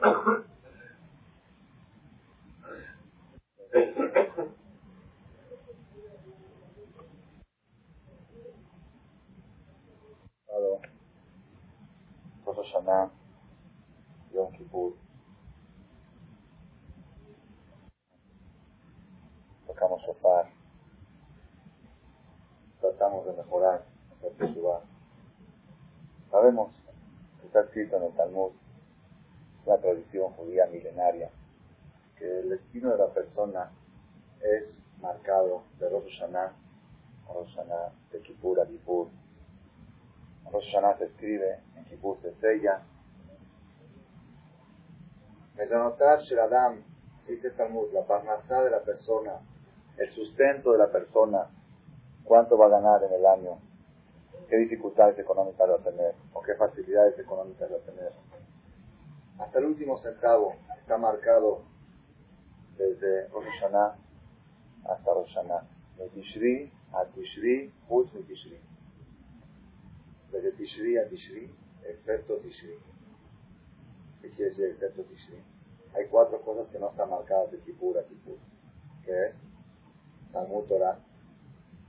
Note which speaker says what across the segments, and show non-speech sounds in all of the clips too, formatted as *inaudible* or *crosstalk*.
Speaker 1: Rosh Hashanah, Yom Kippur. Tocamos sofá. Tratamos de mejorar nuestra Teshuvah. Sabemos que está escrito en el Talmud, una tradición judía milenaria, que el destino de la persona es marcado de Rosh Hashanah Rosh Hashanah, de Kippur a Kippur. Rosh Hashanah se escribe, en Kippur se sella. Mezanotar Sheradam, dice Talmud, la parnasá de la persona, el sustento de la persona, cuánto va a ganar en el año, qué dificultades económicas va a tener, o qué facilidades económicas va a tener. Hasta el último centavo está marcado desde Rosh Hashanah hasta Rosh Hashanah. De Tishri a Tishri, Tishri. Desde Tishri a Tishri, excepto Tishri. ¿Qué quiere decir excepto Tishri? Hay cuatro cosas que no están marcadas de Kippur a Kippur. ¿Qué es? Talmud Torah.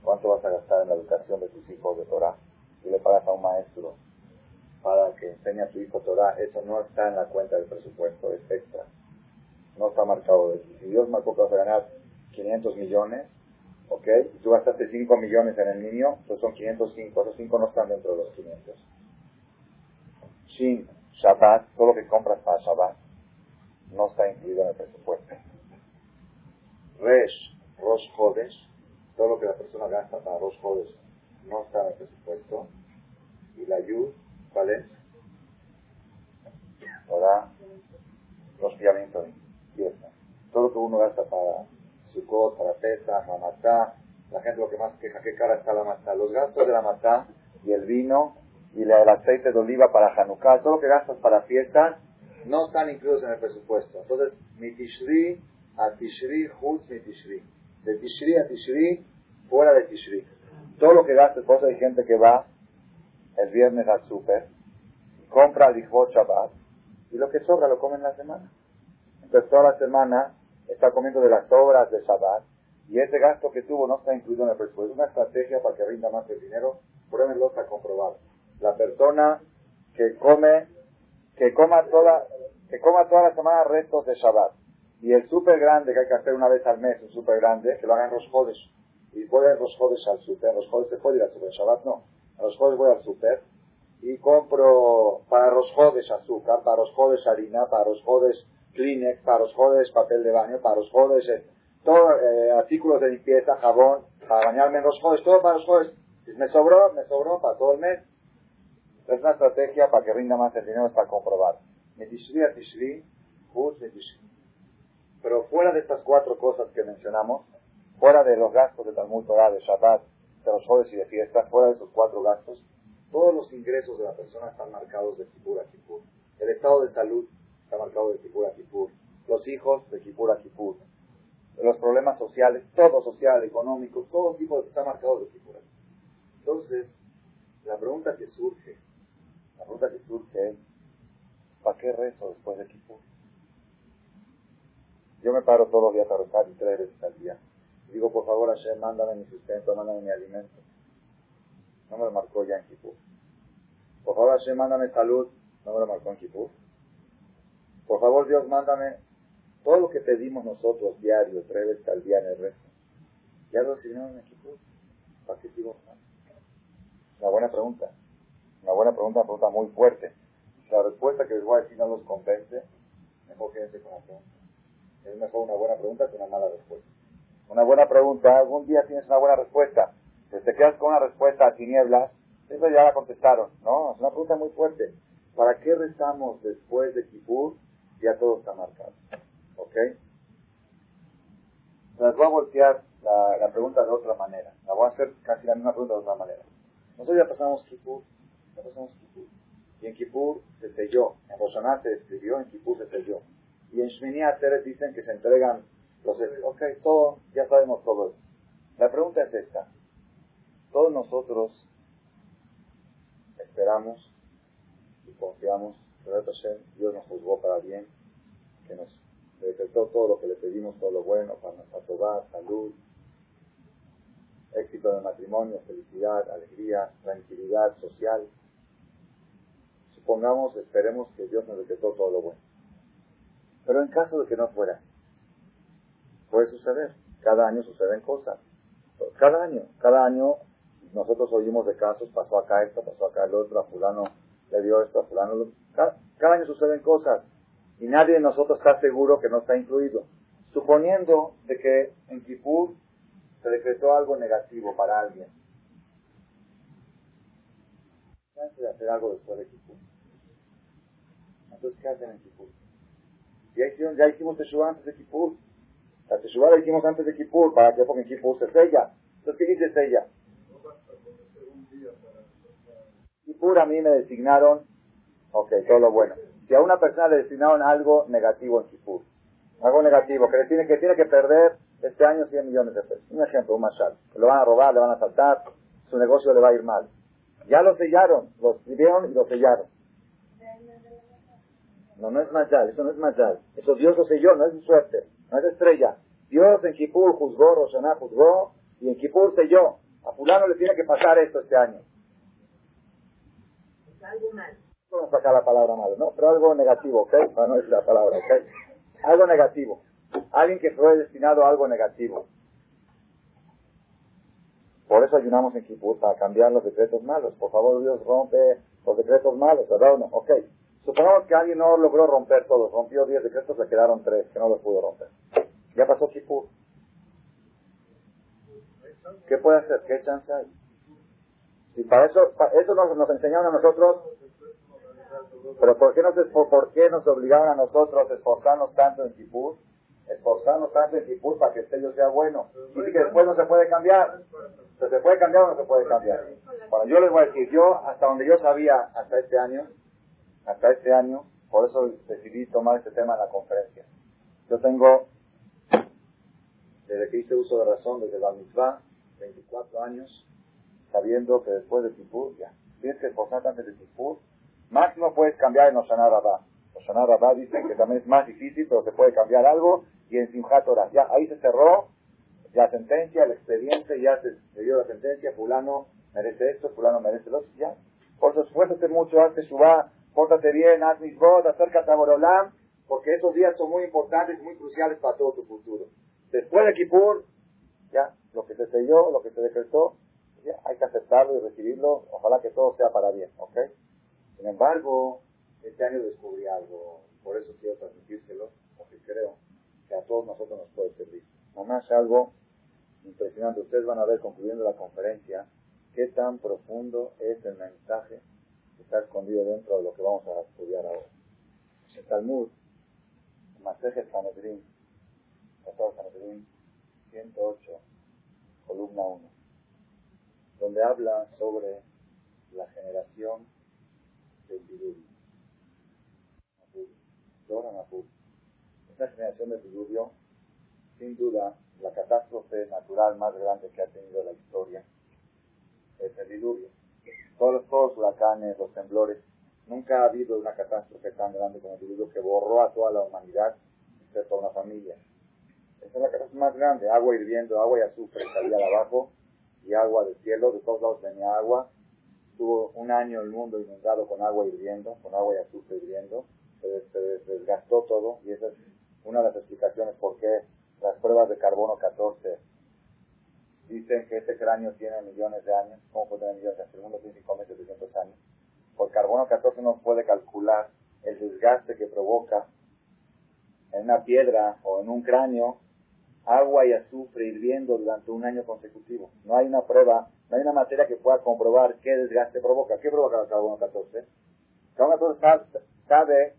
Speaker 1: ¿Cuánto vas a gastar en la educación de tus hijos de Torah? Y le pagas a un maestro para que enseñe a tu hijo Torah. Eso no está en la cuenta del presupuesto, es extra. No está marcado Si Dios marcó que vas a ganar 500 millones, ¿ok? Y tú gastaste 5 millones en el niño, entonces son 505. Esos 5 no están dentro de los 500. Shin, Shabbat, todo lo que compras para Shabbat, no está incluido en el presupuesto. Resh, Rosh Hodesh, todo lo que la persona gasta para Rosh Hodesh no está en el presupuesto. Y la Yud, ¿cuál es? Ahora, de fiesta. Todo lo que uno gasta para Sukkot, para Pesa, Hamatá, la gente lo que más queja, qué cara está la matá. Los gastos de la matá y el vino y el aceite de oliva para Hanukkah, todo lo que gastas para fiestas, no están incluidos en el presupuesto. Entonces, mi Tishri a Tishri, Hutz mi Tishri. De Tishri a Tishri, fuera de Tishri. Todo lo que gastes, por eso hay gente que va el viernes al súper, compra el Shabbat, y lo que sobra lo come en la semana. Entonces toda la semana está comiendo de las sobras de Shabbat, y ese gasto que tuvo no está incluido en el presupuesto. Es una estrategia para que rinda más el dinero. Pruébenlo, está comprobado. La persona que come, que coma toda, que coma toda la semana restos de Shabbat, y el súper grande que hay que hacer una vez al mes, un súper grande, que lo hagan los jodes, y a los jodes al súper, los jodes se puede ir al súper, Shabbat no, a los jodes voy al súper, y compro para los jodes azúcar, para los jodes harina, para los jodes Kleenex, para los jodes papel de baño, para los jodes eh, eh, artículos de limpieza, jabón, para bañarme en los jodes, todo para los jodes. Me sobró, me sobró para todo el mes. Es una estrategia para que rinda más el dinero, está comprobado. Tishri a Tishri, Tishri. Pero fuera de estas cuatro cosas que mencionamos, fuera de los gastos de Talmud Torah, de Shabbat, jodes y de fiesta, fuera de esos cuatro gastos, todos los ingresos de la persona están marcados de Kippur a Kippur. El estado de salud está marcado de Kippur a Kippur. Los hijos de Kippur a Kippur. Los problemas sociales, todo social, económico, todo tipo está marcado de Kippur a Kippur. Entonces, la pregunta que surge, la pregunta que surge es, ¿para qué rezo después de Kippur? Yo me paro todos los días a rezar y tres veces al día. Digo, por favor, Hashem, mándame mi sustento, mándame mi alimento. No me lo marcó ya en Kippur. Por favor, Hashem, mándame salud. No me lo marcó en Kippur. Por favor, Dios, mándame todo lo que pedimos nosotros diario, tres veces al día en el rezo. ¿Ya lo recibieron en Kippur? ¿Para qué sigo? Una buena pregunta. Una buena pregunta, una pregunta muy fuerte. La respuesta que les voy a decir no los convence, mejor quédense la pregunta. Es mejor una buena pregunta que una mala respuesta. Una buena pregunta, algún día tienes una buena respuesta. Si te quedas con una respuesta a tinieblas, eso ya la contestaron, ¿no? Es una pregunta muy fuerte. ¿Para qué rezamos después de Kippur? Ya todo está marcado. ¿Ok? Se las voy a voltear la, la, pregunta de otra manera. La voy a hacer casi la misma pregunta de otra manera. Nosotros ya pasamos Kippur. Ya pasamos Kippur. Y en Kippur se selló. En Roshaná se escribió, en Kippur se selló. Y en Shmini Atzeret dicen que se entregan los... Ok, todo, ya sabemos todo eso. La pregunta es esta. Todos nosotros esperamos y confiamos, Dios nos juzgó para bien, que nos decretó todo lo que le pedimos, todo lo bueno para nuestra toba, salud, éxito de matrimonio, felicidad, alegría, tranquilidad social. Supongamos, esperemos que Dios nos decretó todo lo bueno. Pero en caso de que no fuera así, puede suceder. Cada año suceden cosas. Cada año, cada año nosotros oímos de casos, pasó acá esto, pasó acá el otro, a fulano le dio esto, a fulano... Cada, cada año suceden cosas y nadie de nosotros está seguro que no está incluido. Suponiendo de que en Kipur se decretó algo negativo para alguien. Antes de hacer algo después de Kipur. Entonces, ¿qué hacen en Kipur? Ya, hicieron, ya hicimos Teshuvah antes de Kipur. La Teshuvah la hicimos antes de Kipur. ¿Para qué? Porque en Kipur se sella. Entonces, ¿qué dice ella? Kipur a mí me designaron, ok, todo lo bueno. Si a una persona le designaron algo negativo en Kipur, algo negativo, que, le tiene, que tiene que perder este año 100 millones de pesos. Un ejemplo, un mashal. Lo van a robar, le van a saltar, su negocio le va a ir mal. Ya lo sellaron, lo escribieron y lo sellaron. No, no es Mayal, eso no es Mayal. Eso Dios lo selló, no es suerte, no es estrella. Dios en Kipur juzgó, Roshaná juzgó, y en Kipur selló. A fulano le tiene que pasar esto este año. Algo mal. No sacar la palabra malo, ¿no? Pero algo negativo, ¿ok? No, no es la palabra, ¿ok? Algo negativo. Alguien que fue destinado a algo negativo. Por eso ayunamos en Kipur, para cambiar los decretos malos. Por favor, Dios rompe los decretos malos, ¿verdad o no? Ok. Supongamos que alguien no logró romper todos, rompió 10 decretos, le quedaron 3 que no los pudo romper. Ya pasó Kipur. ¿Qué puede hacer? ¿Qué chance hay? Si para eso, eso nos, nos enseñaron a nosotros, pero ¿por qué, nos, ¿por qué nos obligaron a nosotros a esforzarnos tanto en Kipur? Esforzarnos tanto en Kipur para que el sello sea bueno. Y que después no se puede cambiar. ¿Se puede cambiar o no se puede cambiar? Bueno, yo les voy a decir, yo, hasta donde yo sabía, hasta este año, hasta este año, por eso decidí tomar este tema en la conferencia. Yo tengo, desde que hice uso de razón, desde la misma 24 años, sabiendo que después de Tipur, ya, tienes que esforzarte antes de Tipur, máximo puedes cambiar en Oshaná Rabá. Oshaná Rabá dicen que también es más difícil, pero se puede cambiar algo, y en Simchat ya, ahí se cerró la sentencia, el expediente, ya se, dio la sentencia, fulano merece esto, fulano merece lo otro, ya. Por eso esfuérzate mucho, hazte Shubá, pórtate bien, haz votos, acércate a Borolam, porque esos días son muy importantes muy cruciales para todo tu futuro. Después de Kippur, ya, lo que se selló, lo que se decretó, ya, hay que aceptarlo y recibirlo, ojalá que todo sea para bien, ¿ok? Sin embargo, este año descubrí algo, por eso quiero transmitírselos, porque creo que a todos nosotros nos puede servir. Nomás algo impresionante, ustedes van a ver concluyendo la conferencia, qué tan profundo es el mensaje está escondido dentro de lo que vamos a estudiar ahora. El Talmud, Masejet Sanedrin, Tratado Sanedrin 108, columna 1, donde habla sobre la generación del diluvio. Esta generación del diluvio, sin duda, la catástrofe natural más grande que ha tenido la historia es el diluvio todos, los huracanes, los temblores. Nunca ha habido una catástrofe tan grande como el diluvio que borró a toda la humanidad, excepto a una familia. Esa es la catástrofe más grande. Agua hirviendo, agua y azufre salía de abajo y agua del cielo. De todos lados venía agua. Estuvo un año el mundo inundado con agua hirviendo, con agua y azufre hirviendo. Se, se desgastó todo y esa es una de las explicaciones por qué las pruebas de carbono 14 Dicen que este cráneo tiene millones de años. ¿Cómo puede tener millones de años? El mundo tiene 5.700 años. Por carbono 14 no puede calcular el desgaste que provoca en una piedra o en un cráneo agua y azufre hirviendo durante un año consecutivo. No hay una prueba, no hay una materia que pueda comprobar qué desgaste provoca. ¿Qué provoca el carbono 14? El carbono 14 sabe,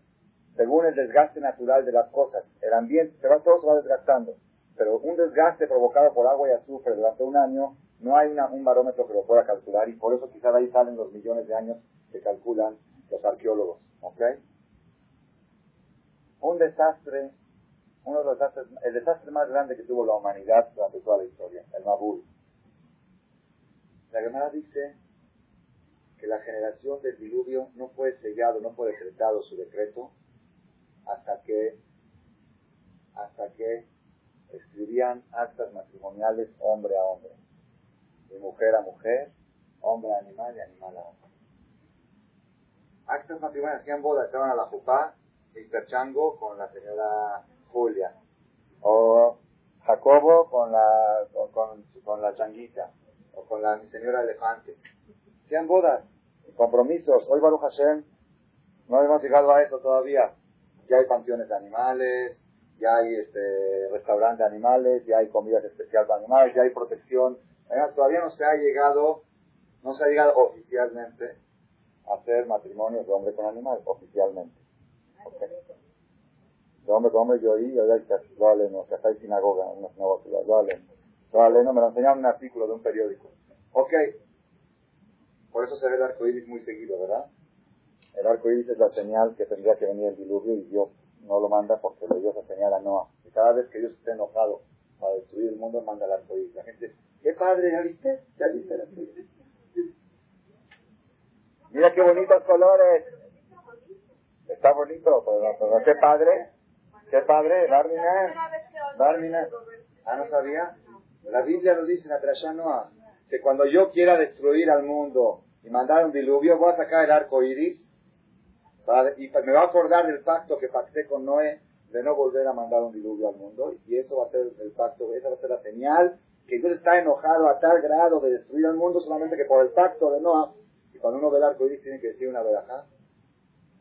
Speaker 1: según el desgaste natural de las cosas. El ambiente, se va, todo se va desgastando pero un desgaste provocado por agua y azufre durante un año, no hay un barómetro que lo pueda calcular y por eso quizá de ahí salen los millones de años que calculan los arqueólogos. ¿Ok? Un desastre, uno de los desastres, el desastre más grande que tuvo la humanidad durante toda la historia, el Mabul. La Gemara dice que la generación del diluvio no fue sellado, no fue decretado su decreto hasta que hasta que escribían actas matrimoniales hombre a hombre, de mujer a mujer, hombre a animal y animal a hombre. Actas matrimoniales hacían bodas, estaban a la jupá, Mr. Chango con la señora Julia, o Jacobo con la, con, con la changuita, o con la mi señora elefante. Hacían bodas, compromisos. Hoy Baruch Hashem, no hemos llegado a eso todavía. Ya hay panteones de animales, ya hay este, restaurante de animales, ya hay comidas especiales para animales, ya hay protección. Todavía no se ha llegado, no se ha llegado oficialmente a hacer matrimonios de hombre con animal, oficialmente. Hombre con hombre yo oí, yo no, que hay sinagoga, una sinagoga, lo no, me lo enseñaron en un artículo de un periódico. Ok, por eso se ve el arco iris muy seguido, ¿verdad? El arco iris es la señal que tendría que venir el diluvio y Dios no lo manda porque lo Dios señala Noah. Y cada vez que Dios esté enojado para destruir el mundo, manda el arco iris. La gente, ¿qué padre? ¿Ya viste? ¿Ya viste el arco iris? Mira qué bonitos colores. Está bonito, pero, qué padre. Qué padre, Darmina. Darmina. Ah, no sabía. La Biblia lo dice la Trashá Noah, que cuando yo quiera destruir al mundo y mandar un diluvio, voy a sacar el arco iris y me va a acordar del pacto que pacté con Noé de no volver a mandar un diluvio al mundo y eso va a ser el pacto, esa va a ser la señal que Dios está enojado a tal grado de destruir al mundo solamente que por el pacto de Noah y cuando uno ve el arco iris tiene que decir una verajá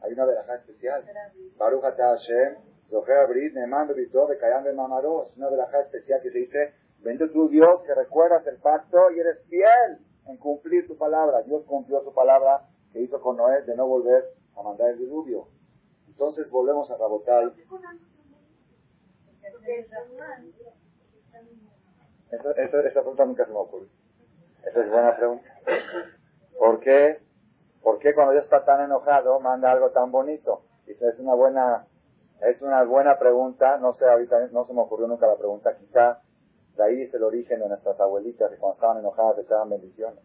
Speaker 1: hay una verajá especial Baruch Hashem Zohar Brit Neman Bebito de Kayam Mamaro es una verajá especial que se dice Bendito tu Dios que recuerdas el pacto y eres fiel en cumplir tu palabra Dios cumplió su palabra que hizo con Noé de no volver a mandar el diluvio. Entonces volvemos a Rabotai. esa pregunta nunca se me ocurre. Esa es buena pregunta. ¿Por qué? ¿Por qué cuando Dios está tan enojado manda algo tan bonito? Esa es una buena, es una buena pregunta. No sé, ahorita no se me ocurrió nunca la pregunta. Quizá de ahí es el origen de nuestras abuelitas que cuando estaban enojadas echaban bendiciones.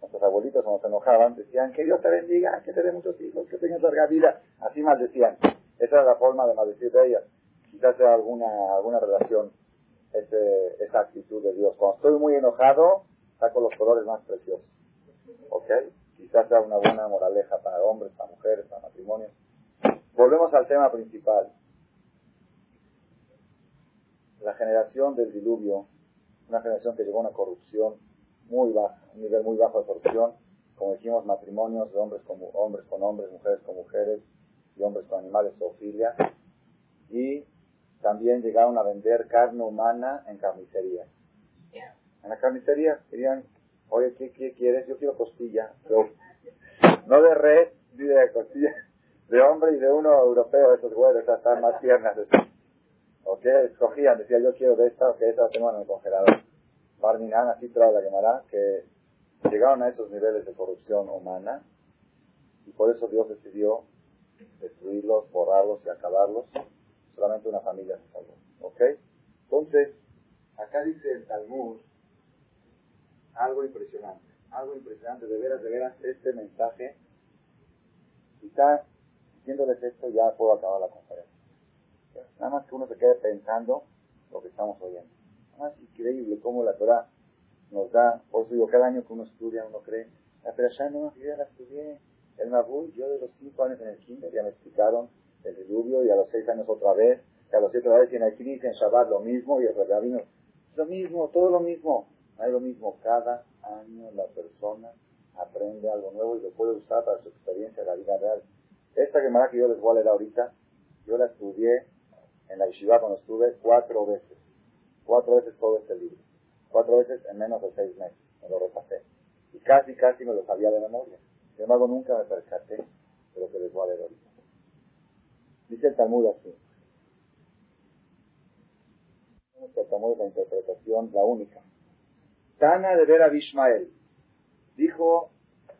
Speaker 1: Nuestros abuelitos cuando se enojaban decían que Dios te bendiga, que te dé muchos hijos, que tengas larga vida. Así maldecían. Esa era la forma de maldecir de ellas. Quizás sea alguna, alguna relación ese, esa actitud de Dios. Cuando estoy muy enojado, saco los colores más preciosos. ¿Ok? Quizás sea una buena moraleja para hombres, para mujeres, para matrimonios. Volvemos al tema principal. La generación del diluvio, una generación que llegó a una corrupción muy baja, un nivel muy bajo de corrupción, como dijimos, matrimonios de hombres con hombres, con hombres mujeres con mujeres, y hombres con animales, zoofilia, y también llegaron a vender carne humana en carnicerías. En la carnicería querían, oye, ¿qué, quieres? Yo quiero costilla, pero no de red, ni de costilla, de hombre y de uno europeo, esos huevos, están más tiernas. ¿Ok? Escogían, decía yo quiero de esta, o que esa tengo en el congelador. Barminan así trae la Gemara, que llegaron a esos niveles de corrupción humana y por eso Dios decidió destruirlos, borrarlos y acabarlos. Solamente una familia se salvó. ¿Ok? Entonces, acá dice el Talmud algo impresionante. Algo impresionante, de veras, de veras, este mensaje. Quizá, diciéndoles esto, ya puedo acabar la conferencia. Nada más que uno se quede pensando lo que estamos oyendo más increíble cómo la Torah nos da, por eso digo, cada año que uno estudia, uno cree, la ya no, yo ya la estudié, el Mabul, yo de los cinco años en el kinder ya me explicaron el diluvio y a los seis años otra vez, y a los siete vez y en el Knis, en Shabbat lo mismo, y el rabino, lo mismo, todo lo mismo, hay lo mismo, cada año la persona aprende algo nuevo y lo puede usar para su experiencia en la vida real. Esta Gemara que yo les voy a leer ahorita, yo la estudié en la Yeshiva cuando estuve cuatro veces cuatro veces todo este libro. Cuatro veces en menos de seis meses. Me lo repasé. Y casi, casi me lo sabía de memoria. Sin embargo, nunca me percaté de lo que les voy a leer ahorita. Dice el Talmud así. El Talmud la interpretación, la única. Tana de ver a Bishmael. Dijo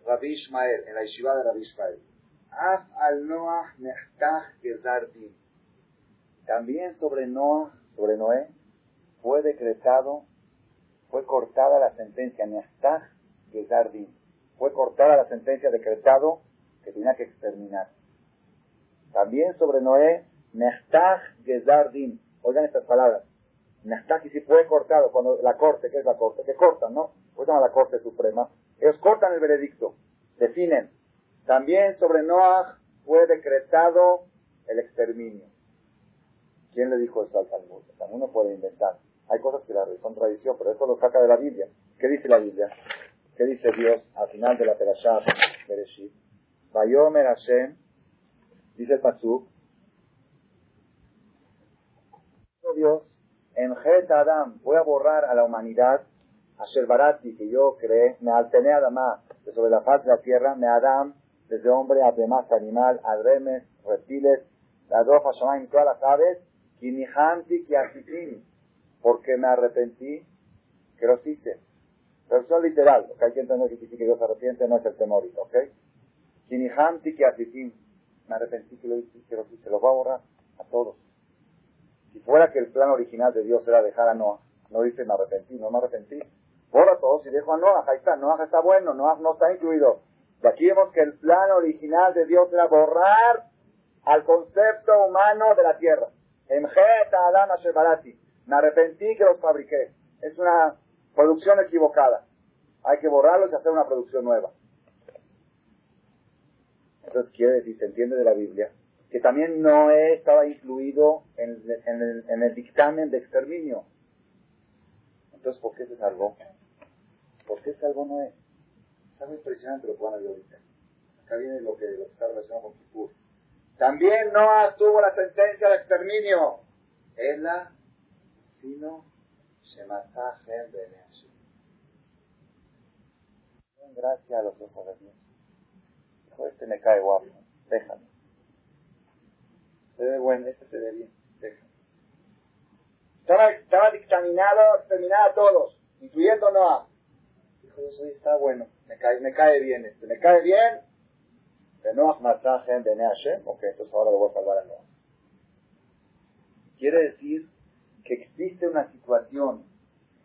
Speaker 1: Rabbi Ishmael, en la yeshiva de Rabbi Ishmael. Af al Noah. También sobre Noah, sobre Noé, fue decretado, fue cortada la sentencia, Neastag Gezardin, fue cortada la sentencia decretado que tenía que exterminar. También sobre Noé Nechtach Gezardin. Oigan estas palabras. Nechtach, y si fue cortado, cuando la corte, ¿qué es la corte? Que cortan, ¿no? Pues a la corte suprema. Ellos cortan el veredicto, definen. También sobre Noah fue decretado el exterminio. ¿Quién le dijo eso al Talmud? El Talmud no puede inventar. Hay cosas que son tradición, pero eso lo saca de la Biblia. ¿Qué dice la Biblia? ¿Qué dice Dios al final de la Perashá Bereshit? Vayomer Hashem, dice el Pasuk, Dios, en Het Adam, voy a borrar a la humanidad, a Sherbarati, que yo creé, me alterné Adama, de sobre la faz de la tierra, me Adam, desde hombre a demás animal, adremes, reptiles, la dofa, y todas las aves, Kinihanti, Kiasitim, porque me arrepentí, que los hice. Versión literal, porque hay que entender que que Dios arrepiente no es el temor, ¿ok? Kinihanti, Kiasitim, me arrepentí que lo hice, que los hice, los va a borrar a todos. Si fuera que el plan original de Dios era dejar a Noah, no dice me arrepentí, no me arrepentí. Borra a todos y dejo a Noah, ahí está, Noah está bueno, Noah no está incluido. Y aquí vemos que el plan original de Dios era borrar al concepto humano de la tierra. Me arrepentí que los fabriqué. Es una producción equivocada. Hay que borrarlos y hacer una producción nueva. Entonces quiere decir, se entiende de la Biblia, que también Noé estaba incluido en, el, en el dictamen de exterminio. Entonces, ¿por qué se salvó? ¿Por qué salvó Noé? Está muy impresionante lo que van a ver ahorita. Acá viene lo que, lo que está relacionado con Kipur. También Noah tuvo la sentencia de exterminio. Ella, sino Shematajem Beneashim. Gracias a los ojos de Dios. Dijo, este me cae guapo, déjalo. Se ve bueno, este se ve bien, déjalo. Estaba, estaba dictaminado, exterminado a todos, incluyendo Noah eso está bueno, me cae, me cae bien este, me cae bien, de Noach de Hashem, ok, entonces ahora lo voy a salvar a Noach. Quiere decir que existe una situación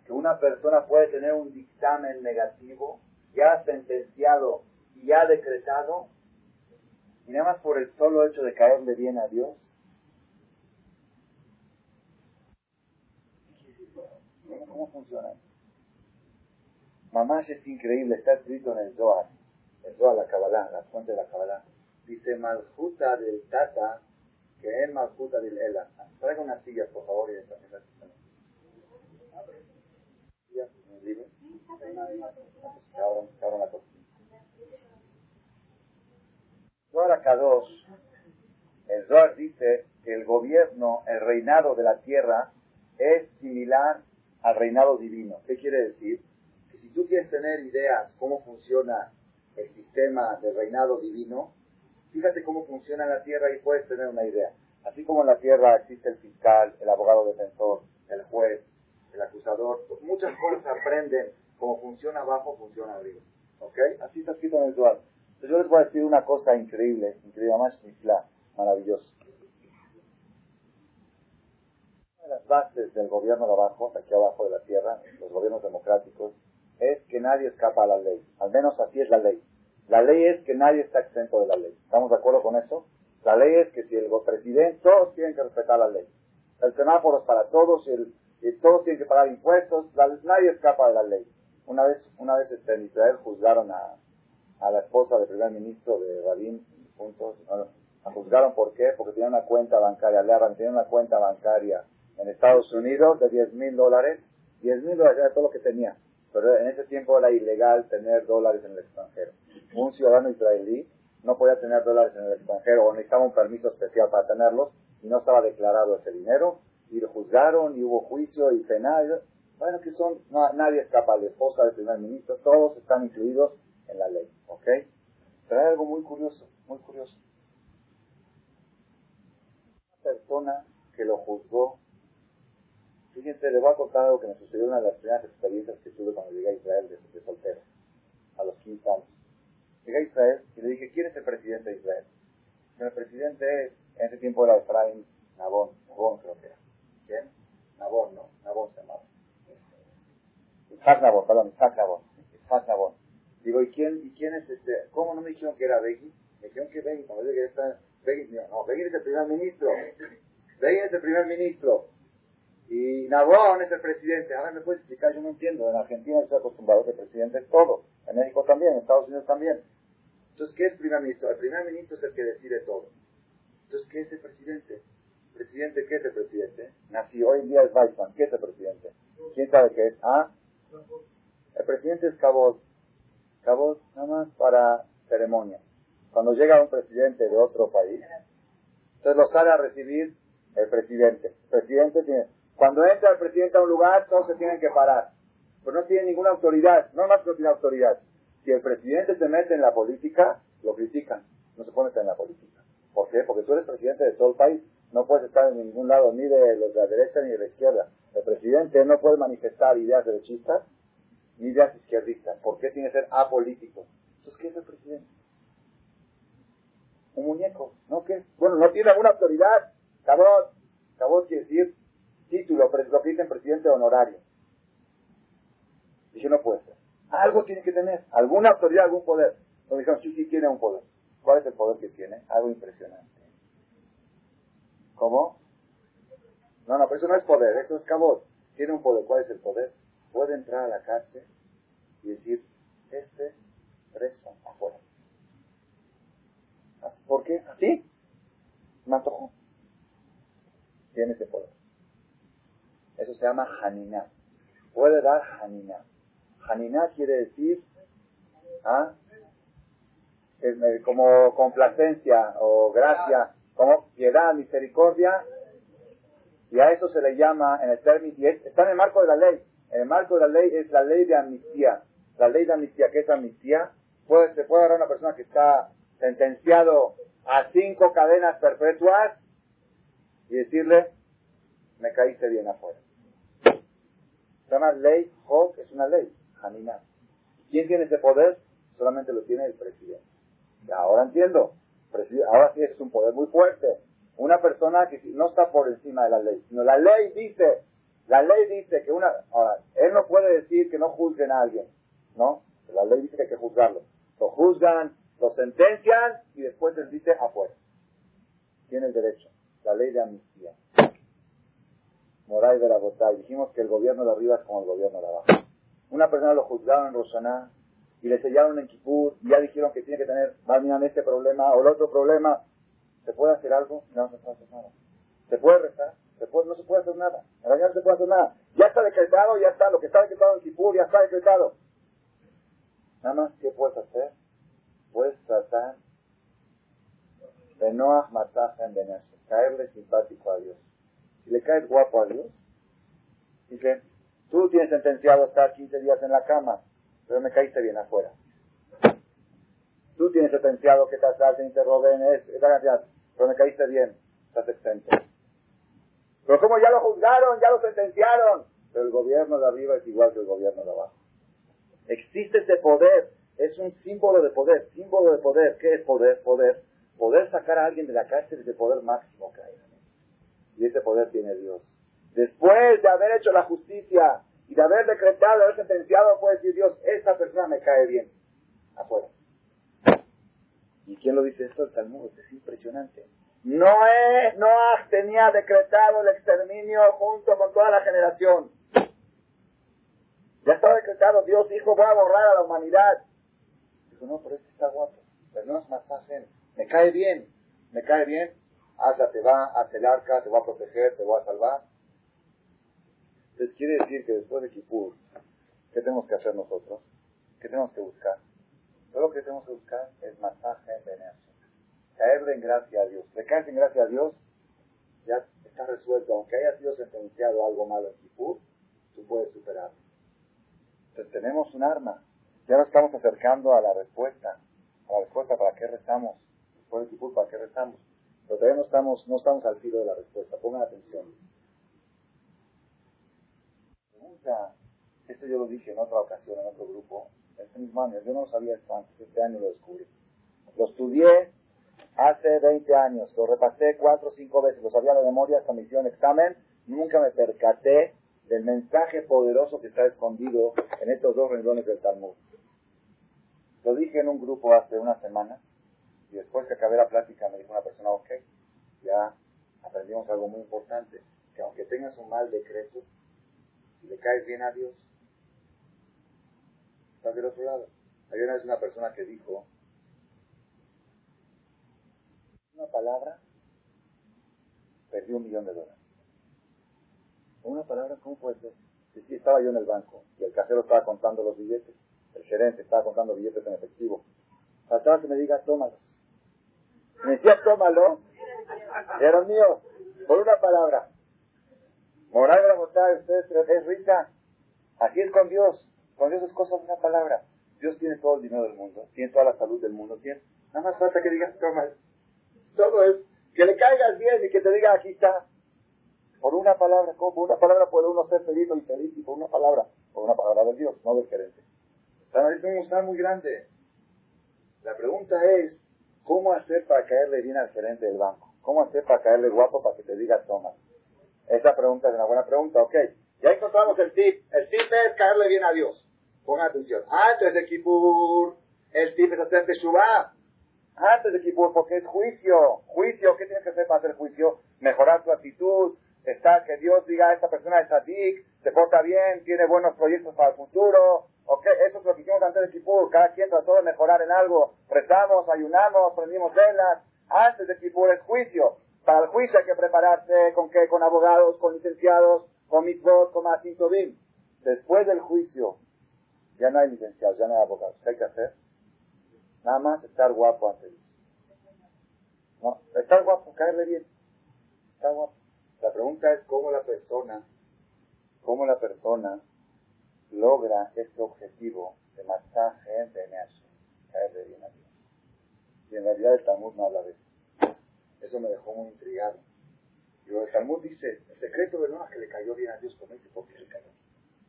Speaker 1: que una persona puede tener un dictamen negativo, ya sentenciado y ya decretado, y nada más por el solo hecho de caerle bien a Dios. ¿Cómo funciona Mamás es increíble, está escrito en el Zohar, el Zohar, la Kabbalah, la fuente de la Kabbalah. Dice Maljuta del Tata, que es Maljuta del Ela. Traiga unas sillas, por favor, y esa, esa, Zohar Kadosh, el Zohar dice que el gobierno, el reinado de la tierra es similar al reinado divino. ¿Qué quiere decir? Tú quieres tener ideas cómo funciona el sistema del reinado divino, fíjate cómo funciona la tierra y puedes tener una idea. Así como en la tierra existe el fiscal, el abogado defensor, el juez, el acusador, muchas cosas aprenden cómo funciona abajo, funciona arriba. ¿Ok? Así está escrito en el Zohar. Entonces yo les voy a decir una cosa increíble, increíble, más maravillosa. Una de las bases del gobierno de abajo, aquí abajo de la tierra, los gobiernos democráticos, es que nadie escapa a la ley. Al menos así es la ley. La ley es que nadie está exento de la ley. ¿Estamos de acuerdo con eso? La ley es que si el presidente, todos tienen que respetar la ley. El semáforo es para todos y, el, todos tienen que pagar impuestos. nadie escapa de la ley. Una vez, una vez este, en Israel juzgaron a, a la esposa del primer ministro de Rabin, juntos, la juzgaron por qué? Porque tenía una cuenta bancaria, le tenía una cuenta bancaria en Estados Unidos de 10 mil dólares, 10 mil dólares era todo lo que tenía pero en ese tiempo era ilegal tener dólares en el extranjero. Un ciudadano israelí no podía tener dólares en el extranjero o necesitaba un permiso especial para tenerlos y no estaba declarado ese dinero y lo juzgaron y hubo juicio y penal. Bueno, que son, nadie escapa, la esposa del primer ministro, todos están incluidos en la ley, ¿ok? Pero hay algo muy curioso, muy curioso. Una persona que lo juzgó Fíjense, les voy a contar algo que me sucedió una de las primeras experiencias que tuve cuando llegué a Israel de, soltero, a los 15 años. Llegué a Israel y le dije, ¿quién es el presidente de Israel? El presidente es, en ese tiempo era Efraín Nabón, Nabón creo que era. ¿Quién? Nabón, no, Nabón se llamaba. Isaac Nabón, perdón, Isaac Nabón. Isaac Nabón. Digo, ¿y quién, ¿y quién es este? ¿Cómo no me dijeron que era Begui? Me dijeron que Begui, cuando llegué a no, Begin es el primer ministro. Begin es el primer ministro. Y Nabón es el presidente. A ver, ¿me puedes explicar? Yo no entiendo. En Argentina estoy acostumbrado que el presidente es todo. En México también, en Estados Unidos también. Entonces, ¿qué es primer ministro? El primer ministro es el que decide todo. Entonces, ¿qué es el presidente? ¿El presidente qué es el presidente? Nació hoy en día es Weizmann. ¿Qué es el presidente? ¿Quién sabe qué es? ¿Ah? El presidente es Cabot. Cabot nada más para ceremonias. Cuando llega un presidente de otro país, entonces lo sale a recibir el presidente. El presidente tiene, cuando entra el presidente a un lugar, todos se tienen que parar. Pero no tiene ninguna autoridad, no más no tiene autoridad. Si el presidente se mete en la política, lo critican. No se meter en la política. ¿Por qué? Porque tú eres presidente de todo el país. No puedes estar en ningún lado, ni de la derecha ni de la izquierda. El presidente no puede manifestar ideas derechistas ni ideas izquierdistas. ¿Por qué tiene que ser apolítico? Entonces, ¿qué es el presidente? Un muñeco, ¿no? ¿Qué? Bueno, no tiene alguna autoridad. Cabot. Cabot quiere decir título, lo que dicen presidente honorario. Dije, no puede ser. Algo tiene que tener, alguna autoridad, algún poder. Nos dijeron, sí, sí, tiene un poder. ¿Cuál es el poder que tiene? Algo impresionante. ¿Cómo? No, no, pero eso no es poder, eso es cabot. Tiene un poder. ¿Cuál es el poder? Puede entrar a la cárcel y decir, este preso afuera. ¿Por qué? ¿Así? Me antojó. Tiene ese poder. Eso se llama Haniná. Puede dar Haniná. Haniná quiere decir ¿ah? Eh, como complacencia o gracia, como piedad, misericordia, y a eso se le llama en el término, y está en el marco de la ley. En el marco de la ley es la ley de amnistía. La ley de amnistía, ¿qué es amnistía? Puede, se puede agarrar a una persona que está sentenciado a cinco cadenas perpetuas y decirle, me caíste bien afuera. Se llama ley, Hok es una ley, Hanina. ¿Quién tiene ese poder? Solamente lo tiene el presidente. ahora entiendo. Ahora sí es un poder muy fuerte. Una persona que no está por encima de la ley, sino la ley dice, la ley dice que una, ahora, él no puede decir que no juzguen a alguien, ¿no? La ley dice que hay que juzgarlo. Lo juzgan, lo sentencian y después él dice afuera. Tiene el derecho. La ley de amnistía. Moray de la Botay. Dijimos que el gobierno de arriba es como el gobierno de abajo. Una persona lo juzgaron en Roshaná y le sellaron en Kippur y ya dijeron que tiene que tener, mañana este problema o el otro problema. ¿Se puede hacer algo? No, se puede hacer nada. ¿Se puede rezar? No se puede hacer nada. En realidad no se puede hacer nada. Ya está decretado, ya está. Lo que está decretado en Kippur ya está decretado. Nada más, ¿qué puedes hacer? Puedes tratar de no matar en caerle simpático a Dios. Si le caes guapo a Dios, dice, tú tienes sentenciado a estar 15 días en la cama, pero me caíste bien afuera. Tú tienes sentenciado que te asalten y te roben esta cantidad, pero me caíste bien, estás exento. Pero como ya lo juzgaron, ya lo sentenciaron, pero el gobierno de arriba es igual que el gobierno de abajo. Existe ese poder, es un símbolo de poder, símbolo de poder. ¿Qué es poder? Poder. Poder sacar a alguien de la cárcel es el poder máximo que hay. Y ese poder tiene Dios. Después de haber hecho la justicia y de haber decretado, de haber sentenciado, puede decir Dios, esta persona me cae bien. Afuera. ¿Y quién lo dice esto? El Talmud. Es impresionante. Noé, Noah tenía decretado el exterminio junto con toda la generación. Ya estaba decretado, Dios dijo, voy a borrar a la humanidad. Dijo, no, pero este está guapo. Pero no es masaje. Me cae bien. Me cae bien hazla, te va, haz el arca, te va a proteger, te va a salvar. Entonces quiere decir que después de Kippur, ¿qué tenemos que hacer nosotros? ¿Qué tenemos que buscar? Todo lo que tenemos que buscar es masaje en Caerle en gracia a Dios. Le caes en gracia a Dios, ya está resuelto. Aunque haya sido sentenciado algo malo en Kippur, tú puedes superarlo. Entonces tenemos un arma. Ya nos estamos acercando a la respuesta. A la respuesta para qué rezamos. Después de Kippur, ¿para qué rezamos? Pero todavía no estamos, no estamos al filo de la respuesta. Pongan atención. Pregunta, esto yo lo dije en otra ocasión, en otro grupo, este mismo año, yo no sabía esto antes, este año lo descubrí. Lo estudié hace 20 años, lo repasé cuatro o cinco veces, lo sabía de memoria hasta me examen, nunca me percaté del mensaje poderoso que está escondido en estos dos renglones del Talmud. Lo dije en un grupo hace unas semanas Y después que acabé la plática me dijo una persona, ok, ya aprendimos algo muy importante, que aunque tengas un mal decreto, si le caes bien a Dios, estás del otro lado. Hay una vez una persona que dijo, una palabra, perdió un millón de dólares. Una palabra, ¿cómo puede ser? Si sí, estaba yo en el banco y el cajero estaba contando los billetes, el gerente estaba contando billetes en efectivo. Faltaba que me diga, tómalos. Tómalos, eran míos, por una palabra. Moral la ustedes es risa. Así es con Dios. Con Dios es cosa de una palabra. Dios tiene todo el dinero del mundo, tiene toda la salud del mundo, tiene. Nada más falta que digas, toma. Todo es que le caigas bien y que te diga, aquí está. Por una palabra, ¿cómo? Por una palabra puede uno ser feliz o infeliz y por una palabra, por una palabra de Dios, no del gerente. Es un musar muy grande. La pregunta es, ¿cómo hacer para caerle bien al gerente del banco? ¿Cómo hacer para caerle guapo para que te diga toma? Esa pregunta es una buena pregunta, ok. Ya encontramos el tip. El tip es caerle bien a Dios. Pongan atención. Antes de Kippur, el tip es hacer Teshuvah. Antes de Kippur, porque es juicio. Juicio, ¿qué tienes que hacer para hacer juicio? Mejorar tu actitud. Está, que Dios diga, esta persona es sadik, se porta bien, tiene buenos proyectos para el futuro. Ok, eso es lo que hicimos antes de Kippur. Cada quien trató de mejorar en algo. Rezamos, ayunamos, prendimos velas. Antes de Kippur es juicio. Para el juicio hay que prepararse con qué, con abogados, con licenciados, con mitzvot, con masintovim. Después del juicio, ya no hay licenciados, ya no hay abogados. ¿Qué hay que hacer? Nada más estar guapo ante Dios. No, estar guapo, caerle bien. Estar guapo. La pregunta es cómo la persona, cómo la persona logra este objetivo de matar gente en eso, caerle bien a Dios. Y en realidad el Talmud no habla de eso. Eso me dejó muy intrigado. Y el Talmud dice, el secreto de Noah que le cayó bien a Dios, como dice, ¿por qué le cayó?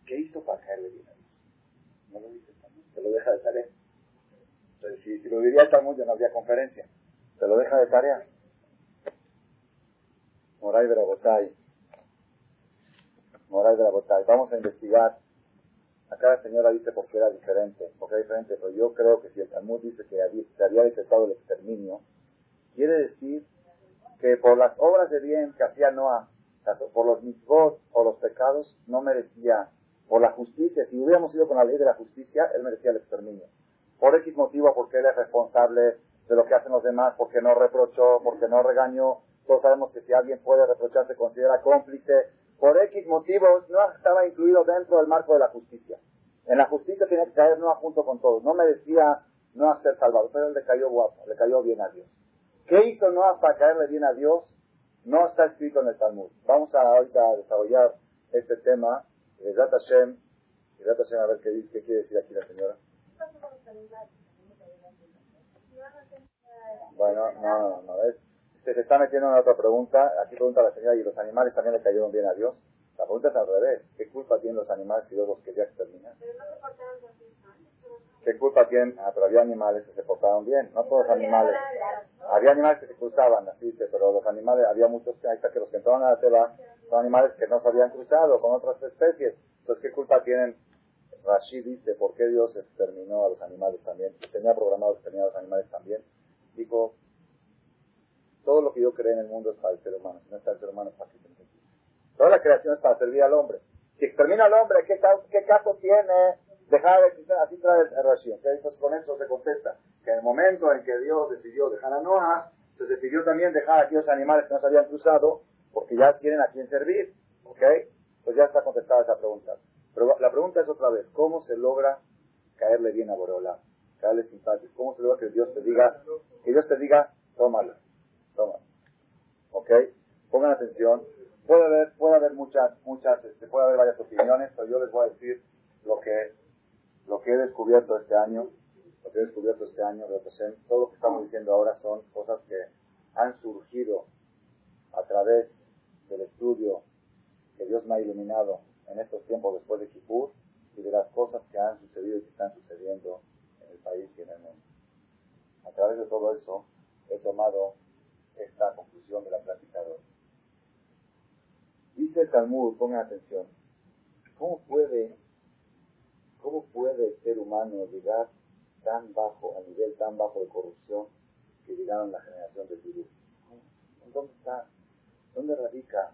Speaker 1: ¿Qué hizo para caerle bien a Dios? No lo dice el Talmud, te lo deja de tarea. Entonces, si, si lo diría el Talmud ya no habría conferencia. Te lo deja de tarea. Moray Verabotay. Moray Verabotay. Vamos a investigar. Acá la señora dice por qué era diferente. Porque era diferente, pero yo creo que si el Talmud dice que se había decretado el exterminio, quiere decir que por las obras de bien que hacía Noah, por los misbot o los pecados, no merecía, por la justicia, si hubiéramos ido con la ley de la justicia, él merecía el exterminio. Por X motivo, porque él es responsable de lo que hacen los demás, porque no reprochó, porque no regañó. Todos sabemos que si alguien puede reprochar, se considera cómplice. Por X motivos, no estaba incluido dentro del marco de la justicia. En la justicia tiene que caer Noah junto con todos. No merecía no ser salvado, pero él le cayó guapo, le cayó bien a Dios. ¿Qué hizo Noah para caerle bien a Dios? No está escrito en el Talmud. Vamos a ahorita desarrollar este tema. de Hashem. Hashem, a ver qué, dice, qué quiere decir aquí la señora. Bueno, no, no, no. Es, se está metiendo en otra pregunta. Aquí pregunta la señora, ¿y los animales también le cayeron bien a Dios? La pregunta es al revés. ¿Qué culpa tienen los animales si Dios los quería exterminar? ¿Qué culpa tienen? Ah, pero había animales que se portaron bien, no todos los animales. Había animales que se cruzaban, así, pero los animales, había muchos que, ahí está, que los que entraban a la tela son animales que no se habían cruzado con otras especies. Entonces, ¿qué culpa tienen? Rashid dice, ¿por qué Dios exterminó a los animales también? Tenía programado exterminar a los animales también. Dijo, todo lo que yo creo en el mundo es para el ser humano. Si no está el ser humano, ¿para qué se Toda la creación es para servir al hombre. Si extermina al hombre, ¿qué, qué caso tiene dejar de existir, así trae el. Entonces con eso se contesta que en el momento en que Dios decidió dejar a Noah, se decidió también dejar a aquellos animales que no se habían cruzado, porque ya tienen a quién servir. ¿Ok? Pues ya está contestada esa pregunta. Pero la pregunta es otra vez, ¿cómo se logra caerle bien a Borola? Caerle simpático. ¿Cómo se logra que Dios te diga, que Dios te diga, tómalo, tómalo? ¿Ok? Pongan atención. Puede haber, puede haber muchas, muchas, este, puede haber varias opiniones, pero yo les voy a decir lo que lo que he descubierto este año, lo que he descubierto este año, todo lo que estamos diciendo ahora son cosas que han surgido a través del estudio que Dios me ha iluminado en estos tiempos después de Kippur y de las cosas que han sucedido y que están sucediendo en el país y en el mundo. A través de todo eso he tomado esta conclusión de la plática de hoy. Dice el Talmud, pongan atención, ¿cómo puede ¿Cómo puede el ser humano llegar tan bajo, a nivel tan bajo de corrupción, que llegaron la generación del diluvio. ¿Dónde está? ¿Dónde radica?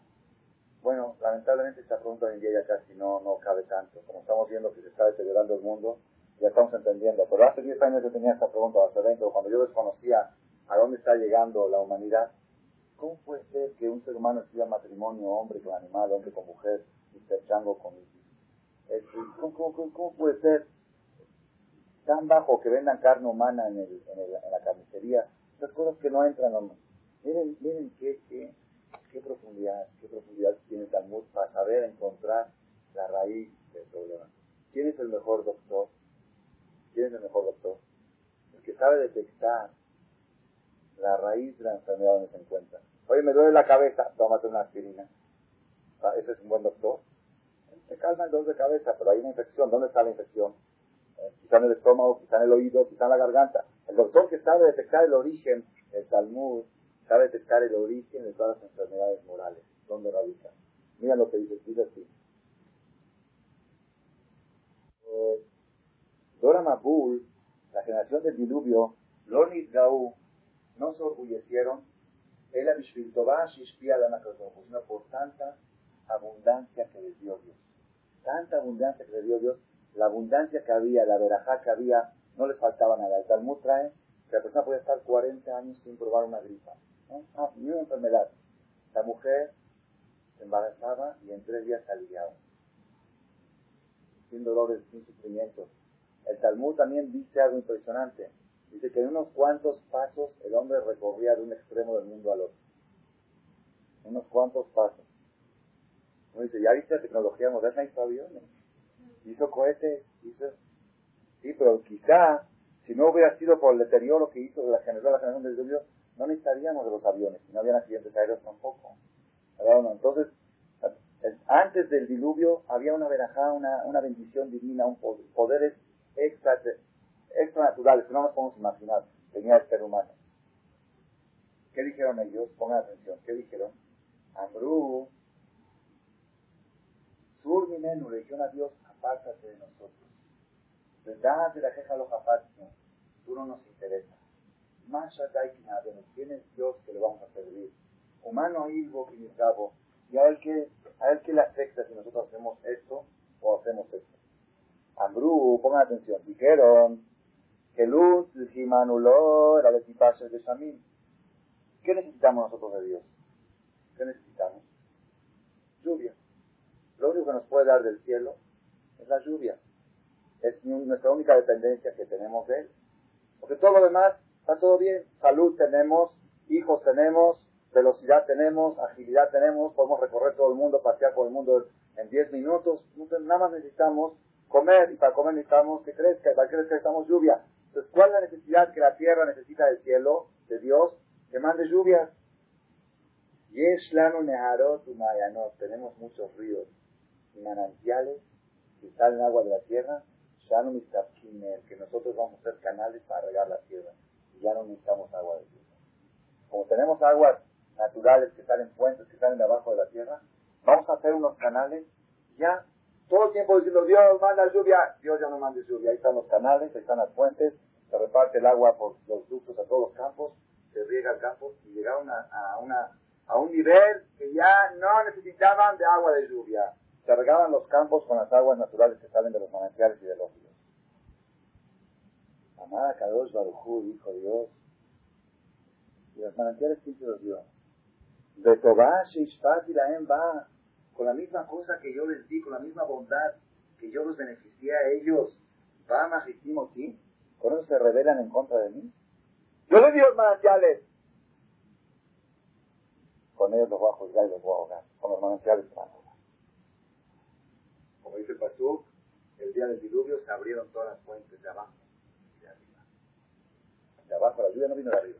Speaker 1: Bueno, lamentablemente esta pregunta hoy en día ya casi no, no cabe tanto. Como estamos viendo que se está deteriorando el mundo, ya estamos entendiendo. Pero hace 10 años yo tenía esta pregunta, hace 20, cuando yo desconocía a dónde está llegando la humanidad, ¿cómo puede ser que un ser humano escriba matrimonio, hombre con animal, hombre con mujer, y chango con ¿Cómo, puede ser tan bajo que vendan carne humana en, el, en, el, en la carnicería? Esas cosas que no entran. Miren, miren qué, qué, qué profundidad, qué profundidad tiene Talmud para saber encontrar la raíz del problema. ¿Quién es el mejor doctor? ¿Quién es el mejor doctor? El que sabe detectar la raíz de la enfermedad donde se encuentra. Oye, me duele la cabeza, tómate una aspirina. Ah, ese es un buen doctor. Se calma el dolor de cabeza, pero hay una infección. ¿Dónde está la infección? Eh, quizá en el estómago, quizá en el oído, quizá en la garganta. El doctor que sabe detectar el origen, el Talmud, sabe detectar el origen de todas las enfermedades morales. ¿Dónde radica? Mira lo que dice, dice así. Eh, Dora Mabul, la generación del diluvio, Lonit Gaú, no se orgullecieron, él sino por tanta abundancia que les dio Dios. Tanta abundancia que les dio Dios, la abundancia que había, la verajá que había, no les faltaba nada. El Talmud trae que la persona podía estar 40 años sin probar una gripa. Ah, ni una enfermedad. La mujer se embarazaba y en tres días salía Sin dolores, sin sufrimientos. El Talmud también dice algo impresionante. Dice que en unos cuantos pasos el hombre recorría de un extremo del mundo al otro. Unos cuantos pasos. Uno dice, ¿ya viste la tecnología moderna? Hizo aviones, hizo cohetes, hizo... Sí, pero quizá, si no hubiera sido por el deterioro que hizo la la generación del diluvio, no necesitaríamos de los aviones, y no habían accidentes aéreos tampoco. Entonces, antes del diluvio había una verajá, una, una bendición divina, un poderes extra, extranaturales que no nos podemos imaginar, tenía el ser humano. ¿Qué dijeron ellos? Pongan atención, ¿qué dijeron? Amru, Sur menú, le dijeron a Dios, apártate de nosotros. ¿Verdad? De la queja los tú no nos interesa. Más ¿quién es Dios que le vamos a servir? Humano Ilbo, cabo y a él que, a él que le afecta si nosotros hacemos esto o hacemos esto. Amru, pongan atención, dijeron, que luz, Jimanuló, era el equipaje de Shamim. ¿Qué necesitamos nosotros de Dios? ¿Qué necesitamos? Lluvia. Lo único que nos puede dar del cielo es la lluvia. Es nuestra única dependencia que tenemos de Él. Porque todo lo demás está todo bien. Salud tenemos, hijos tenemos, velocidad tenemos, agilidad tenemos, podemos recorrer todo el mundo, pasear por el mundo en 10 minutos. Nada más necesitamos comer y para comer necesitamos que crezca y para que crezca necesitamos lluvia. Entonces, ¿cuál es la necesidad que la tierra necesita del cielo, de Dios? Que mande lluvias. Tenemos muchos ríos y manantiales que salen agua de la tierra. Que nosotros vamos a hacer canales para regar la tierra. Y ya no necesitamos agua de tierra. Como tenemos aguas naturales que salen fuentes, que salen de abajo de la tierra, vamos a hacer unos canales ya todo el tiempo diciendo, Dios manda lluvia, Dios ya no manda lluvia. Ahí están los canales, ahí están las fuentes, se reparte el agua por los ductos a todos los campos, se riega el campo y llegaron a, un nivel que ya no necesitaban de agua de lluvia. Se regaban los campos con las aguas naturales que salen de los manantiales y de los ríos. Amada Kadosh Barujú, dijo Dios, y los manantiales quién se los dio. De Tobash y la va con la misma cosa que yo les di, con la misma bondad que yo los beneficié a ellos, va aquí, con eso se rebelan en contra de mí. Yo les di los manantiales. Con ellos los voy a juzgar y los voy a ahogar. Con los manantiales van a ahogar. Como dice Pasuk, el día del diluvio se abrieron todas las fuentes de abajo y de arriba. De abajo, la lluvia no vino de arriba.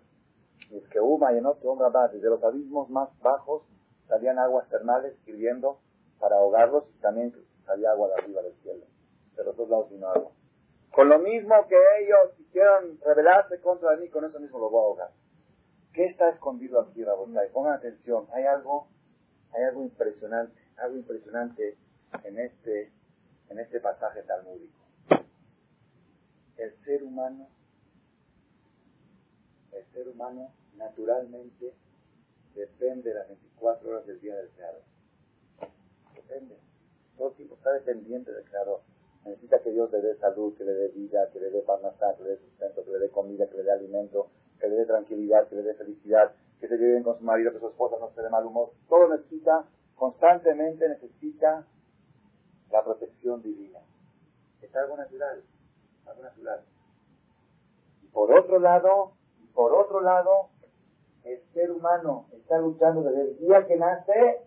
Speaker 1: Y es que Uma y otro hombre desde los abismos más bajos salían aguas termales hirviendo para ahogarlos y también salía agua de arriba del cielo. De los dos lados vino agua. Con lo mismo que ellos quisieron rebelarse contra mí, con eso mismo lo voy a ahogar. ¿Qué está escondido aquí, Rabotay? Pongan atención, hay algo, hay algo impresionante, algo impresionante en este, en este pasaje talmúdico. El ser humano, el ser humano naturalmente depende de las 24 horas del día del Creador. Depende. Todo el tiempo está dependiente del Creador. Necesita que Dios le dé salud, que le dé vida, que le dé parnasá, que le dé sustento, que le dé comida, que le dé alimento, que le dé tranquilidad, que le dé felicidad, que se lleve bien con su marido, que su esposa no esté de mal humor. Todo necesita, constantemente necesita la protección divina. Es algo natural, algo natural. Y por otro lado, por otro lado, el ser humano está luchando desde el día que nace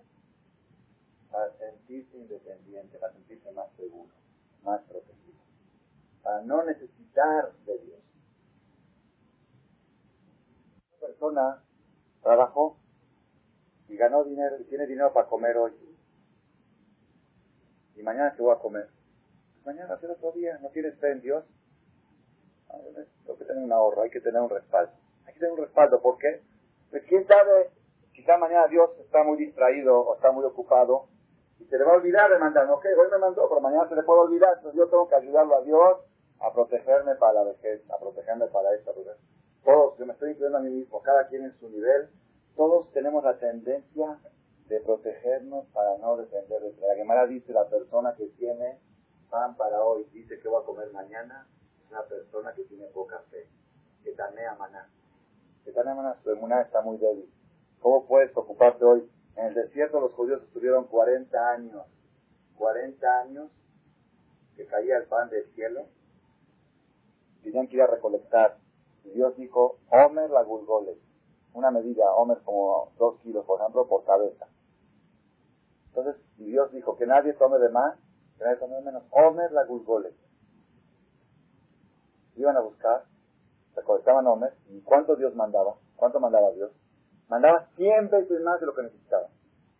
Speaker 1: para sentirse independiente, para sentirse más seguro, más protegido, para no necesitar de Dios. Una persona trabajó y ganó dinero y tiene dinero para comer hoy. Y mañana qué voy a comer. Mañana va a ser otro día, no tienes fe en Dios. Hay que tener un ahorro, hay que tener un respaldo. Hay que tener un respaldo, ¿por qué? Pues quién sabe, quizá mañana Dios está muy distraído o está muy ocupado y se le va a olvidar de mandarme. Ok, hoy me mandó, pero mañana se le puede olvidar. Entonces yo tengo que ayudarlo a Dios a protegerme para la vejez, a protegerme para esta Todos, yo me estoy incluyendo a mí mismo, cada quien en su nivel, todos tenemos la tendencia de protegernos para no depender de la Gemara dice la persona que tiene pan para hoy, dice que va a comer mañana, es una persona que tiene poca fe, que tanea maná su emuná está muy débil. ¿Cómo puedes ocuparte hoy? En el desierto los judíos estuvieron 40 años, 40 años que caía el pan del cielo. Tenían que ir a recolectar. Y Dios dijo, Homer la gulgole. Una medida, Homer como 2 kilos, por ejemplo, por cabeza. Entonces, Dios dijo que nadie tome de más, que nadie tome de menos. Homer la gulgole. Iban a buscar recolectaban hombres, ¿y cuánto Dios mandaba? ¿Cuánto mandaba Dios? Mandaba 100 veces más de lo que necesitaba.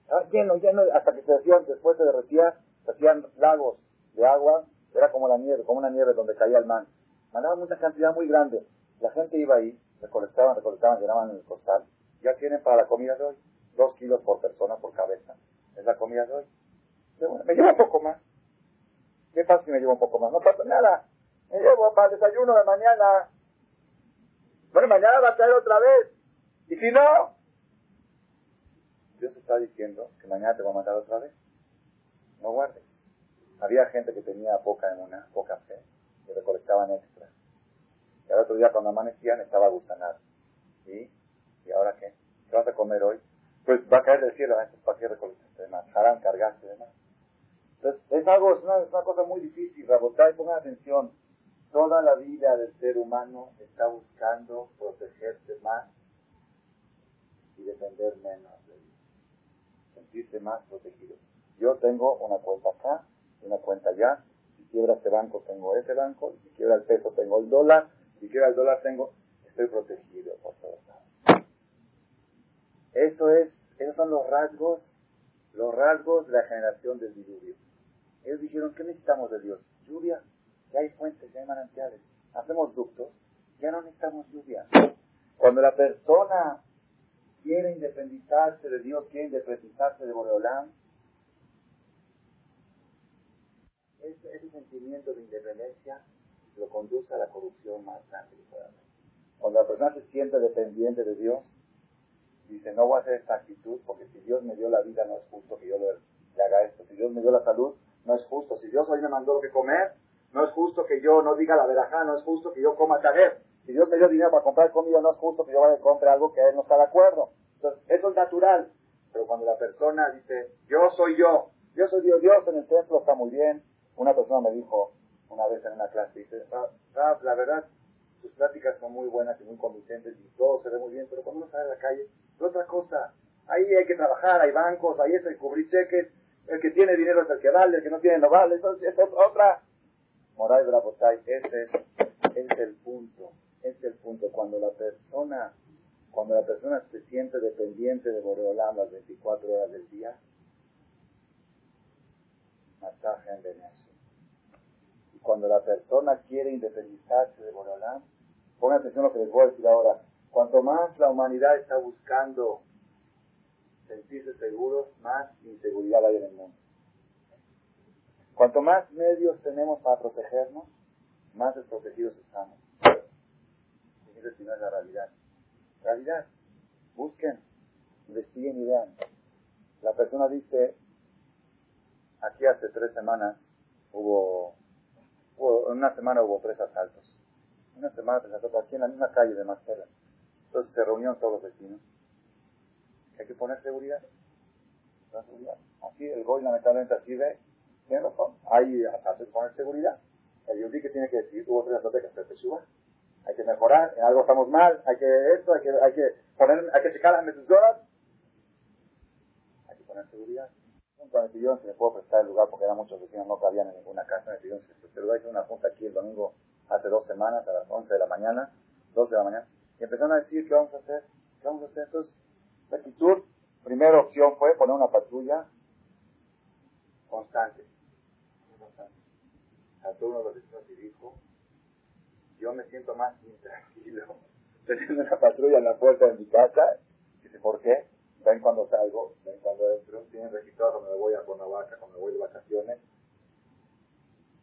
Speaker 1: Estaba lleno, lleno, hasta que se hacían, después se derretía, se hacían lagos de agua, era como la nieve, como una nieve donde caía el man. Mandaba mucha cantidad muy grande. La gente iba ahí, recolectaban, recolectaban, llenaban el costal. Ya tienen para la comida de hoy, dos kilos por persona, por cabeza. Es la comida de hoy. me llevo un poco más. ¿Qué pasa si me llevo un poco más? No pasa nada. Me llevo para el desayuno de mañana, bueno, mañana va a caer otra vez. Y si no, Dios está diciendo que mañana te va a mandar otra vez. No guardes. Había gente que tenía poca en una, poca fe, que recolectaban extra. Y al otro día cuando amanecían estaba gusanado. ¿Sí? ¿Y ahora qué? ¿Qué vas a comer hoy? Pues va a caer del cielo, entonces ¿para qué recolectaste más? Harán cargaste de más. Entonces, es algo, es una, es una cosa muy difícil, y pongan atención. Toda la vida del ser humano está buscando protegerse más y depender menos. Sentirse más protegido. Yo tengo una cuenta acá, una cuenta allá. Si quiebra este banco, tengo ese banco. Si quiebra el peso, tengo el dólar. Si quiebra el dólar, tengo. Estoy protegido por todos lados. Eso es, esos son los rasgos, los rasgos de la generación del diluvio. Ellos dijeron, ¿qué necesitamos de Dios? Lluvia, ya hay fuentes, ya hay manantiales, hacemos ductos, ya no necesitamos lluvia. Cuando la persona quiere independizarse de Dios, quiere independizarse de Boreolán, ese, ese, sentimiento de independencia lo conduce a la corrupción más grande que pueda haber. Cuando la persona se siente dependiente de Dios, dice, no voy a hacer esta actitud porque si Dios me dio la vida no es justo que yo le, haga esto. Si Dios me dio la salud, no es justo. Si Dios hoy me mandó lo que comer, no es justo que yo no diga la verajá, no es justo que yo coma tajer. Si Dios me dio dinero para comprar comida, no es justo que yo vaya a comprar algo que Él no está de acuerdo. Entonces, eso es natural. Pero cuando la persona dice, yo soy yo, yo soy Dios, Dios en el templo está muy bien. Una persona me dijo una vez en una clase, dice, la verdad, sus pláticas son muy buenas y muy convincentes y todo se ve muy bien, pero cuando uno sale a la calle, es otra cosa. Ahí hay que trabajar, hay bancos, ahí es el cubrir cheques, el que tiene dinero es el que vale, el que no tiene no vale, eso es otra, Moray Brabotay, ese es el punto, es el punto. Cuando la persona, cuando la persona se siente dependiente de Boreolam las 24 horas del día, masaje en Venezuela. Y cuando la persona quiere independizarse de Boreolam, pongan atención a lo que les voy a decir ahora. Cuanto más la humanidad está buscando sentirse seguros, más inseguridad hay en el mundo. Cuanto más medios tenemos para protegernos, más desprotegidos estamos. Fíjense si no es la realidad. Realidad. Busquen, investiguen y vean. La persona dice, aquí hace tres semanas hubo, en una semana hubo tres asaltos. Una semana tres asaltos aquí en la misma calle de Marcela. Entonces se reunieron todos los vecinos. Hay que poner seguridad. Aquí el Goy lamentablemente así ve, tiene razón. Hay que poner seguridad. El Yudí que tiene que decir, hubo tres asaltos que hacer Hay que mejorar, en algo estamos mal, hay que esto, hay que, hay que poner, hay que checar las mesuras. Hay que poner seguridad. A el pidieron se le puedo prestar el lugar porque eran muchos vecinos, no cabían en ninguna casa. Me pidieron se le lugar. Hice una junta aquí el domingo hace dos semanas a las 11 de la mañana, 12 de la mañana, y empezaron a decir qué vamos a hacer, qué vamos a hacer. Entonces, Bequitur, primera opción fue poner una patrulla constante. constante. Saltó uno de los vecinos y dijo, yo me siento más intranquilo *laughs* teniendo una patrulla en la puerta de mi casa. Dice, ¿por qué? ven cuando salgo, ven cuando entro, tienen registrado cuando me voy a Cuernavaca, cuando me voy de vacaciones.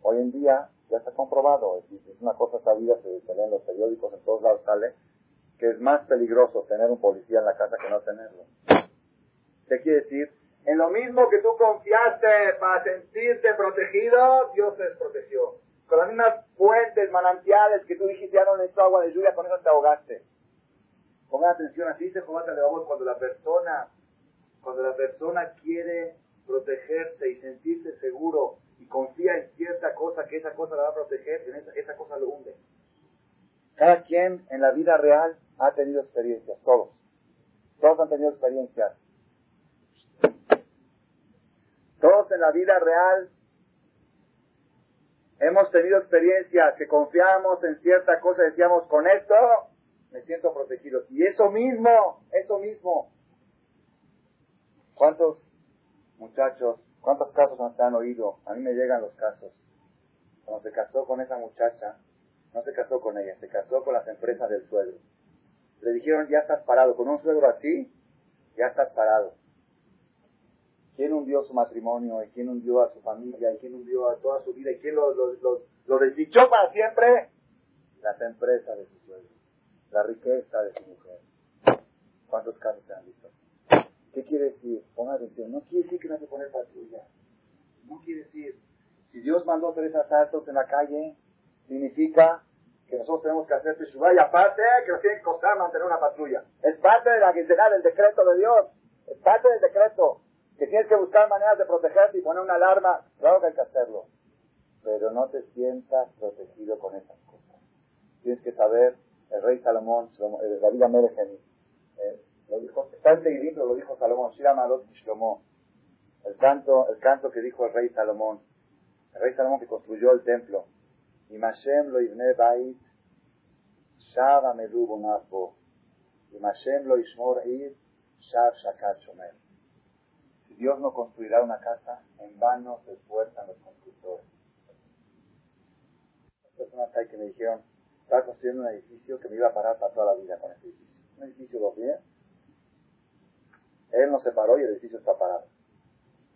Speaker 1: Hoy en día ya está comprobado, es, es una cosa sabida, se, se en los periódicos, en todos lados sale, que es más peligroso tener un policía en la casa que no tenerlo. ¿Qué quiere decir? En lo mismo que tú confiaste para sentirte protegido, Dios te protegió. Con las mismas fuentes, manantiales que tú dijiste, ya no necesito agua de lluvia, con eso te ahogaste. Pongan atención, así se Jehová cuando la persona, cuando la persona quiere protegerse y sentirse seguro y confía en cierta cosa que esa cosa la va a proteger, en esa, esa cosa lo hunde. Cada quien en la vida real ha tenido experiencias, todos. Todos han tenido experiencias. Todos en la vida real hemos tenido experiencias que confiamos en cierta cosa decíamos, con esto me siento protegido. Y eso mismo, eso mismo. ¿Cuántos muchachos, cuántos casos nos han oído? A mí me llegan los casos. Cuando se casó con esa muchacha, no se casó con ella, se casó con las empresas del suegro. Le dijeron, ya estás parado. Con un suegro así, ya estás parado. ¿Quién hundió su matrimonio? ¿Y quién hundió a su familia? ¿Y quién hundió a toda su vida? ¿Y quién lo, lo, lo, lo desdichó para siempre? Las empresas de su suegro la riqueza de su mujer. ¿Cuántos casos se han visto? ¿Qué quiere decir? Ponga atención, no quiere decir que no que poner patrulla. No quiere decir, si Dios mandó tres asaltos en la calle, significa que nosotros tenemos que hacer Teshuvah y aparte que nos tiene que costar mantener una patrulla. Es parte de la del decreto de Dios. Es parte del decreto. Que tienes que buscar maneras de protegerte y poner una alarma. Claro que hay que hacerlo. Pero no te sientas protegido con esas cosas. Tienes que saber el rey Salomón, el David Amelech, eh, lo dijo, está en lo dijo Salomón, el canto, el canto que dijo el rey Salomón, el rey Salomón que construyó el templo, y Mashem lo ibne bait, shava melubo nafo, y Mashem lo ishmor ir, shav shakat shomer. Dios no construirá una casa, en vano se esfuerzan los constructores. Personas hay que me dijeron, estaba construyendo un edificio que me iba a parar para toda la vida con ese edificio. Un edificio dos días. Él no se paró y el edificio está parado.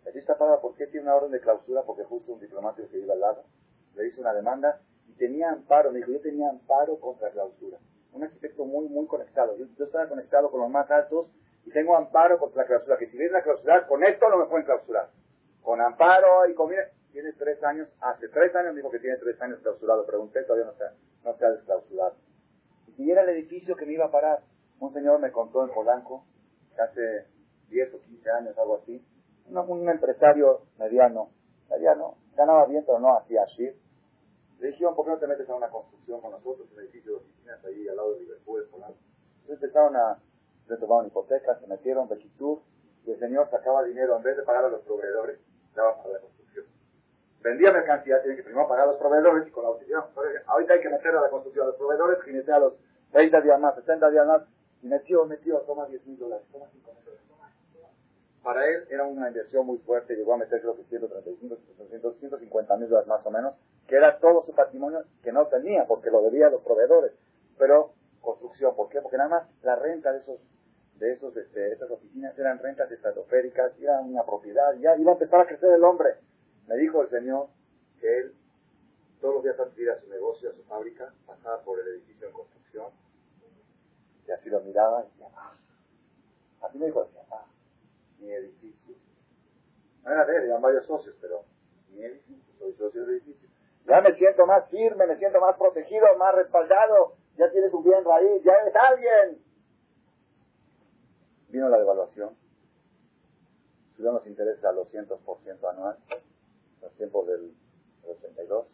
Speaker 1: El edificio está parado porque tiene una orden de clausura, porque justo un diplomático que iba al lado le hizo una demanda y tenía amparo. Me dijo, yo tenía amparo contra clausura. Un arquitecto muy, muy conectado. Yo, estaba conectado con los más altos y tengo amparo contra la clausura. Que si viene la clausura, con esto no me pueden clausurar. Con amparo y con... Tiene tres años, hace tres años dijo que tiene tres años clausurado. Pregunté, todavía no está no se ha desclausurado. Y si era el edificio que me iba a parar, un señor me contó en Polanco, hace 10 o 15 años, algo así, un, empresario mediano, mediano, ganaba bien, pero no hacía así. Le dijeron, ¿por qué no te metes a una construcción con nosotros, un edificio de oficinas ahí al lado de Liverpool, Polanco? Entonces empezaron a, se tomaron hipotecas, se metieron, Bequisur, y el señor sacaba dinero, en vez de pagar a los proveedores, daba para la vendía mercancía, tiene que primero pagar a los proveedores y con la oficina. Ahorita hay que meter a la construcción a los proveedores, jinetea a los 30 días más, 60 días más, y metió, metió, toma 10 mil dólares, toma 5 mil dólares. Para él era una inversión muy fuerte, llegó a meter creo que 135, 150 mil dólares más o menos, que era todo su patrimonio que no tenía, porque lo debía a los proveedores. Pero construcción, ¿por qué? Porque nada más la renta de esos de esos, este, esas oficinas eran rentas estratosféricas, eran una propiedad, ya iba a empezar a crecer el hombre. Me dijo el Señor que él todos los días antes de ir a su negocio, a su fábrica, pasaba por el edificio en construcción, Y así lo miraba y decía, ah, así me dijo, decía, ah, mi edificio. No era de él, eran varios socios, pero mi edificio, soy socio del edificio. Ya me siento más firme, me siento más protegido, más respaldado, ya tienes un bien raíz, ya eres alguien. Vino la devaluación, subieron los intereses al 200% anual, los tiempos del, 82.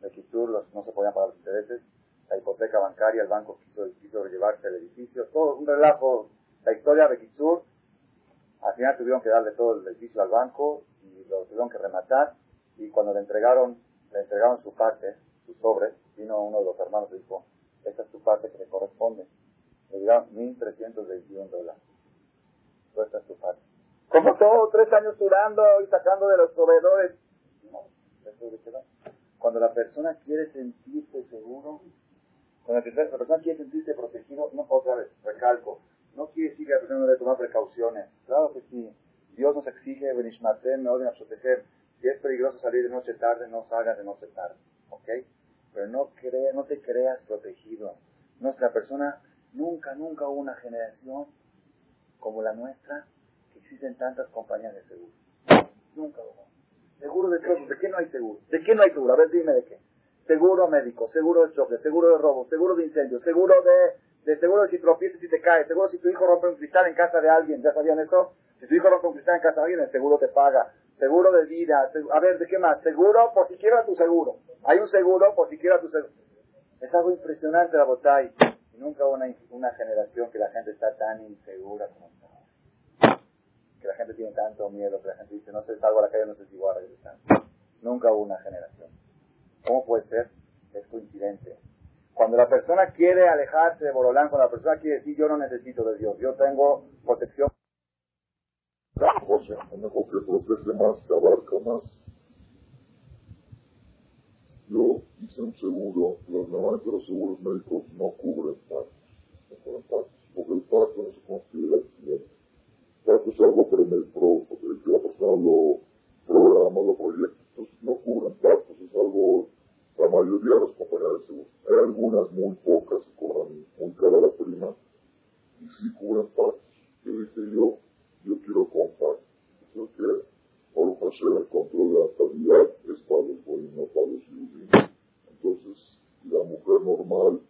Speaker 1: De Kitsur los, no se podían pagar los intereses, la hipoteca bancaria, el banco quiso, quiso llevarse el edificio, todo un relajo. La historia de Kitsur, al final tuvieron que darle todo el edificio al banco y lo tuvieron que rematar y cuando le entregaron, le entregaron su parte, su sobre, vino uno de los hermanos y dijo, esta es tu parte que le corresponde. Le dieron 1.321 dólares. Esta es tu parte. Como todo, tres años durando y sacando de los proveedores. No, eso de qué Cuando la persona quiere sentirse seguro, cuando la persona quiere sentirse protegido, no, otra vez, recalco, no quiere decir que la persona no debe tomar precauciones. Claro que sí. Dios nos exige, Benishmatem, me ordena proteger. Si es peligroso salir de noche tarde, no salgas de noche tarde. ¿Ok? Pero no, crea, no te creas protegido. Nuestra persona, nunca, nunca hubo una generación como la nuestra que existen tantas compañías de seguro. Nunca. ¿Seguro de qué? ¿De qué no hay seguro? ¿De qué no hay seguro? A ver, dime de qué seguro médico, seguro de choque, seguro de robo, seguro de incendio, seguro de, de seguro de si tropiezas y te caes, seguro si tu hijo rompe un cristal en casa de alguien, ¿ya sabían eso? Si tu hijo rompe un cristal en casa de alguien, el seguro te paga. Seguro de vida, a ver, ¿de qué más? Seguro por si quiera tu seguro. Hay un seguro por si quiera tu seguro. Es algo impresionante la botay. Nunca hubo una, una generación que la gente está tan insegura como está Que la gente tiene tanto miedo, que la gente dice, no sé, salgo a la calle, no sé si voy a regresar. Nunca hubo una generación. ¿Cómo puede ser? Es coincidente. Cuando la persona quiere alejarse de Borolán, cuando la persona quiere decir yo no necesito de Dios, yo tengo protección.
Speaker 2: Yo hice un seguro, los normalmente los seguros médicos no cubren partos, no cubren partos, porque el parto no se considera accidente. El parto es algo pro, porque la persona lo programa, lo proyecta, entonces no cubren partos, es algo la mayoría de las compañías de seguros. Hay algunas muy pocas que cobran muy cara la prima y sí cubren partes. Yo dije yo, yo quiero comprar. Yo que por hacer el control de la calidad es para los no para los judíos. Entonces, si la mujer normal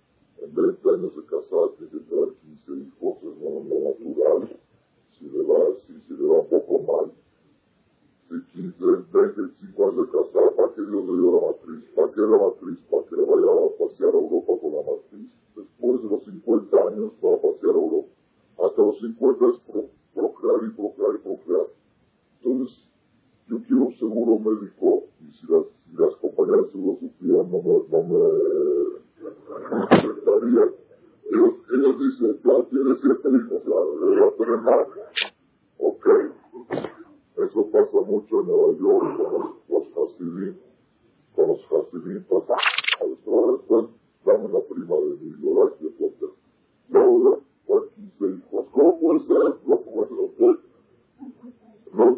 Speaker 2: en 20 años de casada tiene que tener 15 hijos, es lo natural. Si le va, si se le va un poco mal, de 15, 25 años de casada, ¿para qué Dios le dio la matriz? ¿Para qué la matriz? ¿Para que le vaya a pasear a Europa con la matriz? Después de los 50 años va a pasear a Europa. Hasta los 50 es procrear y procrear y procrear. Entonces, yo quiero un seguro médico y si las, si las compañías de seguro supieran no me, no me afectarían. Ellos, ellos dicen, ya tienes siete hijos. Ok. Eso pasa mucho en Nueva York con los, Hasidim. Con los Hasidim pasa. A los están, dame la prima de mi y etc. No, por 15 hijos. ¿Cómo puede ser? No puede ser. No,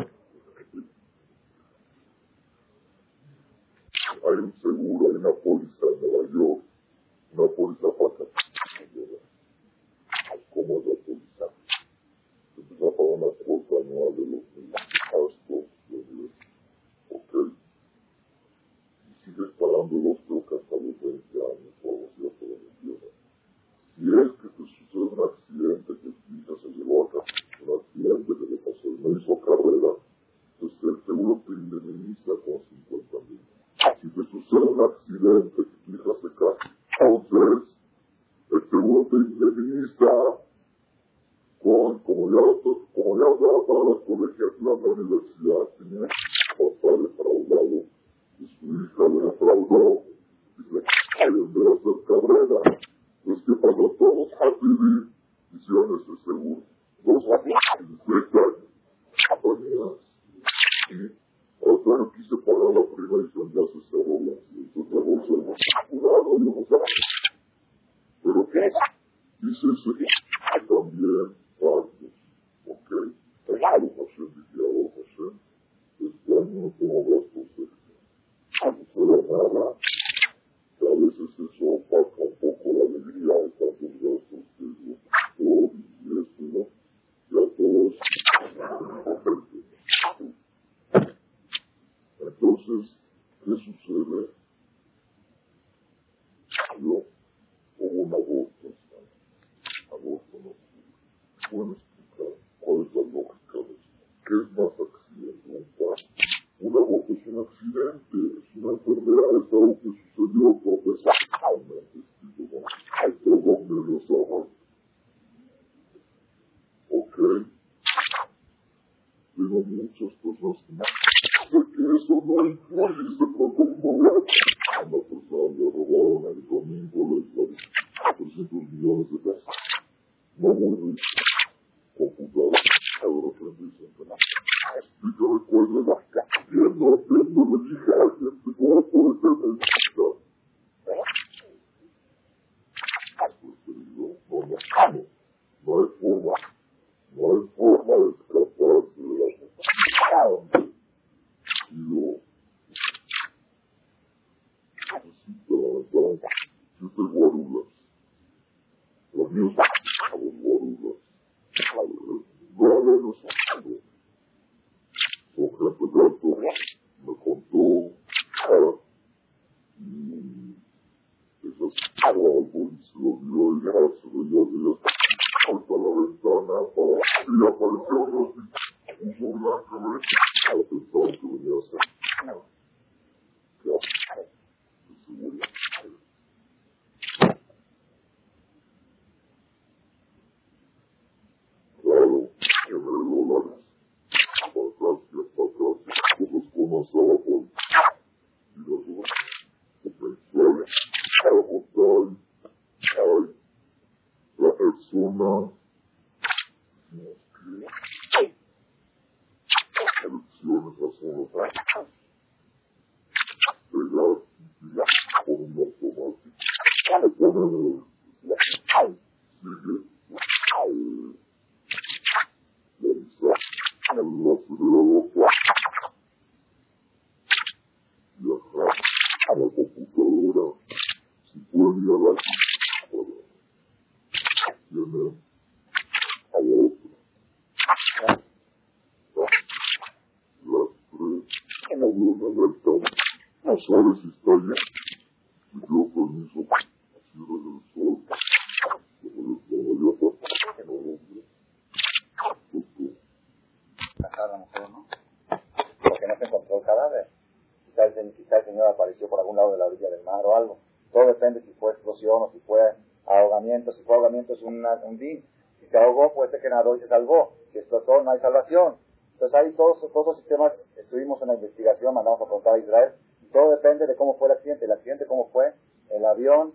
Speaker 2: que
Speaker 1: nadó y se salvó. Si explotó, no hay salvación. Entonces ahí todos, todos los sistemas, estuvimos en la investigación, mandamos a preguntar a Israel. Todo depende de cómo fue el accidente. El accidente, cómo fue, el avión.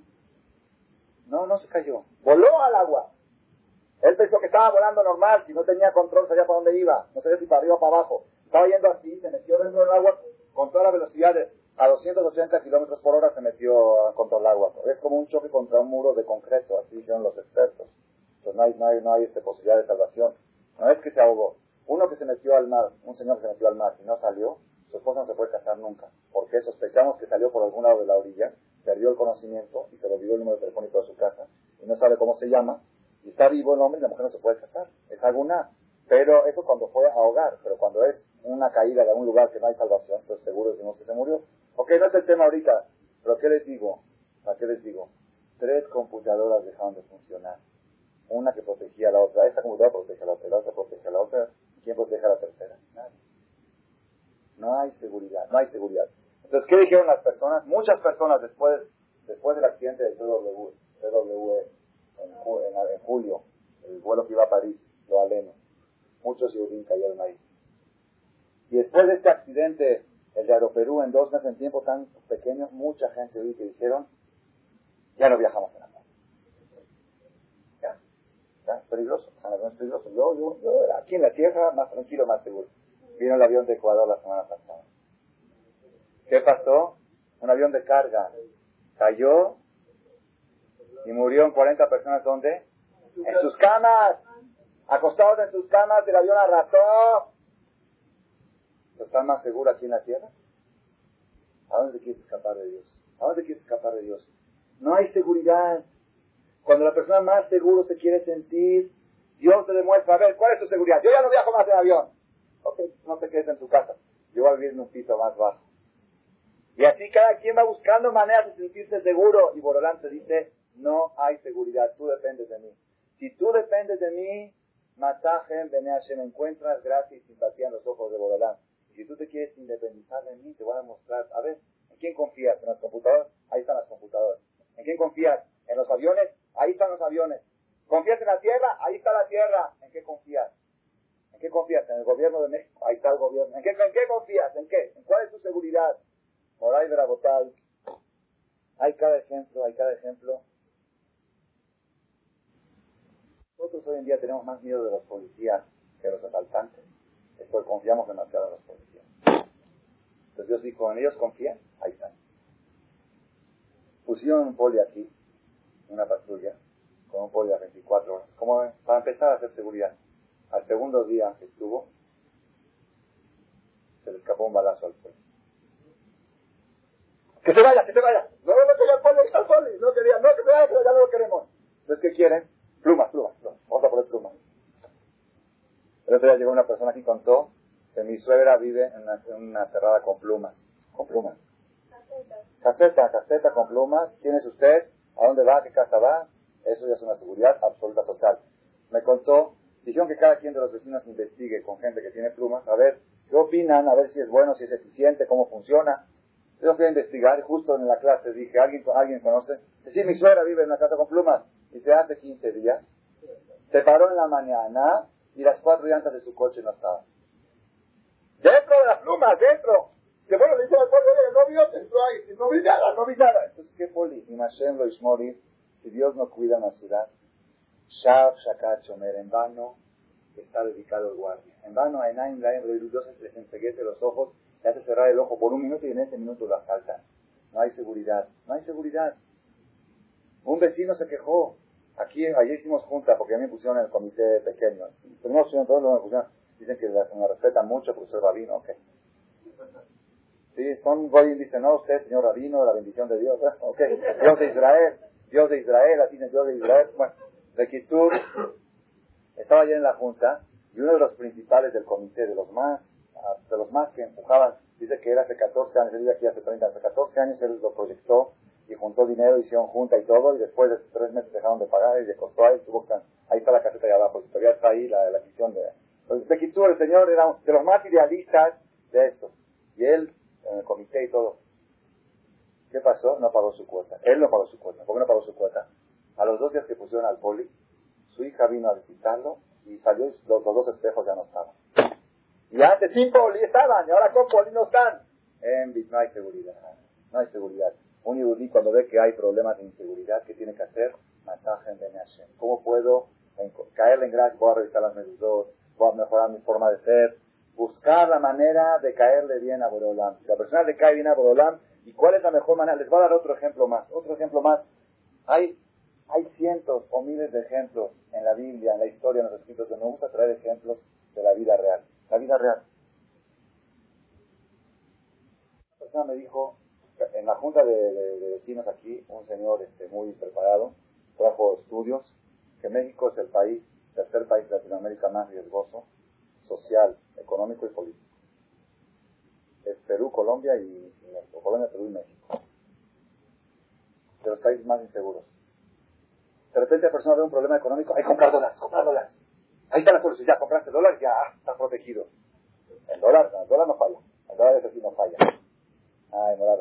Speaker 1: No, no se cayó. Voló al agua. Él pensó que estaba volando normal, si no tenía control sabía para dónde iba, no sabía si para arriba o para abajo. Estaba yendo así, se metió dentro del agua con toda la velocidad de, a 280 kilómetros por hora se metió contra el agua. Es como un choque contra un muro de concreto, así dijeron los expertos. No hay, no hay, no hay este, posibilidad de salvación. No es que se ahogó. Uno que se metió al mar, un señor que se metió al mar y no salió, su esposa no se puede casar nunca. Porque sospechamos que salió por algún lado de la orilla, perdió el conocimiento y se le olvidó el número telefónico de su casa y no sabe cómo se llama y está vivo el hombre y la mujer no se puede casar. Es alguna. Pero eso cuando fue a ahogar. Pero cuando es una caída de un lugar que no hay salvación, pues seguro decimos que se murió. Ok, no es el tema ahorita. Pero ¿qué les digo? ¿Para qué les digo? Tres computadoras dejaron de funcionar. Una que protegía a la otra. Esta computadora protege a la otra. La otra protege a la otra. ¿Quién protege a la tercera? Nadie. No hay seguridad. No hay seguridad. Entonces, ¿qué dijeron las personas? Muchas personas después, después del accidente del PW, PW en, julio, el vuelo que iba a París, lo aleno. Muchos judíos cayeron ahí. Y después de este accidente, el de Aeroperú, en dos meses en tiempo tan pequeño, mucha gente vi que dijeron, ya no viajamos en es peligroso, es peligroso. Yo, yo, yo, aquí en la tierra, más tranquilo, más seguro. Vino el avión de Ecuador la semana pasada. ¿Qué pasó? Un avión de carga cayó y murieron 40 personas ¿dónde? En sus camas, acostados en sus camas, el avión arrasó. ¿Están más seguros aquí en la tierra? ¿A dónde quieres escapar de Dios? ¿A dónde quieres escapar de Dios? No hay seguridad. Cuando la persona más seguro se quiere sentir, Dios te demuestra, a ver, ¿cuál es tu seguridad? Yo ya no viajo más en avión. Ok, no te quedes en tu casa. Yo voy a vivir en un piso más bajo. Y así cada quien va buscando maneras de sentirse seguro. Y Borolán te dice, no hay seguridad, tú dependes de mí. Si tú dependes de mí, Matajem, me encuentras gracia y simpatía en los ojos de Borolán. Si tú te quieres independizar de mí, te voy a mostrar, a ver, ¿en quién confías? ¿En las computadoras? Ahí están las computadoras. ¿En quién confías? ¿En los aviones? Ahí están los aviones. ¿Confías en la tierra? Ahí está la tierra. ¿En qué confías? ¿En qué confías? ¿En el gobierno de México? Ahí está el gobierno. ¿En qué, en qué confías? ¿En qué? ¿En cuál es tu seguridad? Moray Verabotal. Hay cada ejemplo, hay cada ejemplo. Nosotros hoy en día tenemos más miedo de los policías que de los asaltantes. Es porque confiamos demasiado en los policías. Entonces Dios dijo, ¿en ellos confían? Ahí están. Pusieron un poli aquí, una patrulla, con un poli a 24 horas, como para empezar a hacer seguridad. Al segundo día que estuvo, se le escapó un balazo al poli. Que se vaya, que se vaya. No, no quería el poli, está el poli. No quería, no, que se vaya, pero ya no lo queremos. Entonces, ¿qué quieren? Plumas, plumas, plumas. Vamos a poner plumas. El otro día llegó una persona aquí y contó que mi suegra vive en una, en una cerrada con plumas. Con plumas. Caseta, caseta con plumas. ¿Quién es usted? ¿A dónde va? ¿Qué casa va? Eso ya es una seguridad absoluta total. Me contó, dijeron que cada quien de los vecinos investigue con gente que tiene plumas, a ver qué opinan, a ver si es bueno, si es eficiente, cómo funciona. Yo fui a investigar, justo en la clase dije, ¿alguien, ¿alguien conoce? Sí, mi suegra vive en una casa con plumas. Y se hace 15 días. Se paró en la mañana y las cuatro llantas de su coche no estaban. ¡Dentro de las plumas! ¡Dentro! Se bueno, le dice al pueblo, no vio, ahí, no vi nada, no vi nada. Entonces, ¿qué poli? Y Mashem lo ismori, si Dios no cuida una ciudad, Shav Shakat Chomer, en vano está dedicado el guardia. En vano, Enaim Laim Dios les enseguece los ojos, le hace cerrar el ojo por un minuto y en ese minuto lo asaltan. No hay seguridad, no hay seguridad. Un vecino se quejó. Aquí, ayer hicimos junta porque a mí me pusieron en el comité pequeño. Primero pusieron todos, me pusieron, dicen que me respetan mucho porque soy rabino, ok. Sí, son Goy dice, no, usted, señor Rabino, la bendición de Dios. *laughs* Ok, Dios de Israel, Dios de Israel, así dice Dios de Israel. Bueno, de Kitsur, estaba ayer en la Junta y uno de los principales del comité, de los más, de los más que empujaban, dice que era hace 14 años, él vive aquí hace 30 hace 14 años él lo proyectó y juntó dinero, hicieron junta y todo, y después de tres meses dejaron de pagar y le costó a él, tuvo ahí está la caseta de abajo, todavía está ahí la, la visión de... De el señor era de los más idealistas de esto. Y él en el comité y todo. ¿Qué pasó? No pagó su cuota. Él no pagó su cuota. ¿Por qué no pagó su cuota? A los dos días que pusieron al poli, su hija vino a visitarlo y salió y los, dos espejos ya no estaban. Y antes sin poli estaban y ahora con poli no están. En no hay seguridad. No hay seguridad. Un yudí cuando ve que hay problemas de inseguridad, ¿qué tiene que hacer? Masaje en Hashem. ¿Cómo puedo caerle en gracia? Voy a revisar las medidas, voy a mejorar mi forma de ser, buscar la manera de caerle bien a Borolam. Si la persona le cae bien a Borolam, ¿y cuál es la mejor manera? Les voy a dar otro ejemplo más. Otro ejemplo más. Hay, hay cientos o miles de ejemplos en la Biblia, en la historia, en los escritos, que me gusta traer ejemplos de la vida real. La vida real. Una persona me dijo, en la junta de, vecinos aquí, un señor este, muy preparado, trajo estudios, que México es el país, tercer país de Latinoamérica más riesgoso social, económico y político. Es Perú, Colombia y, México. Colombia, Perú y México. De los países más inseguros. De repente la persona ve un problema económico, hay que comprar dólares, comprar dólares. Ahí está la solución, ya compraste dólares, ya está protegido. El dólar, el dólar no falla. El dólar es así, no falla. Ay, no la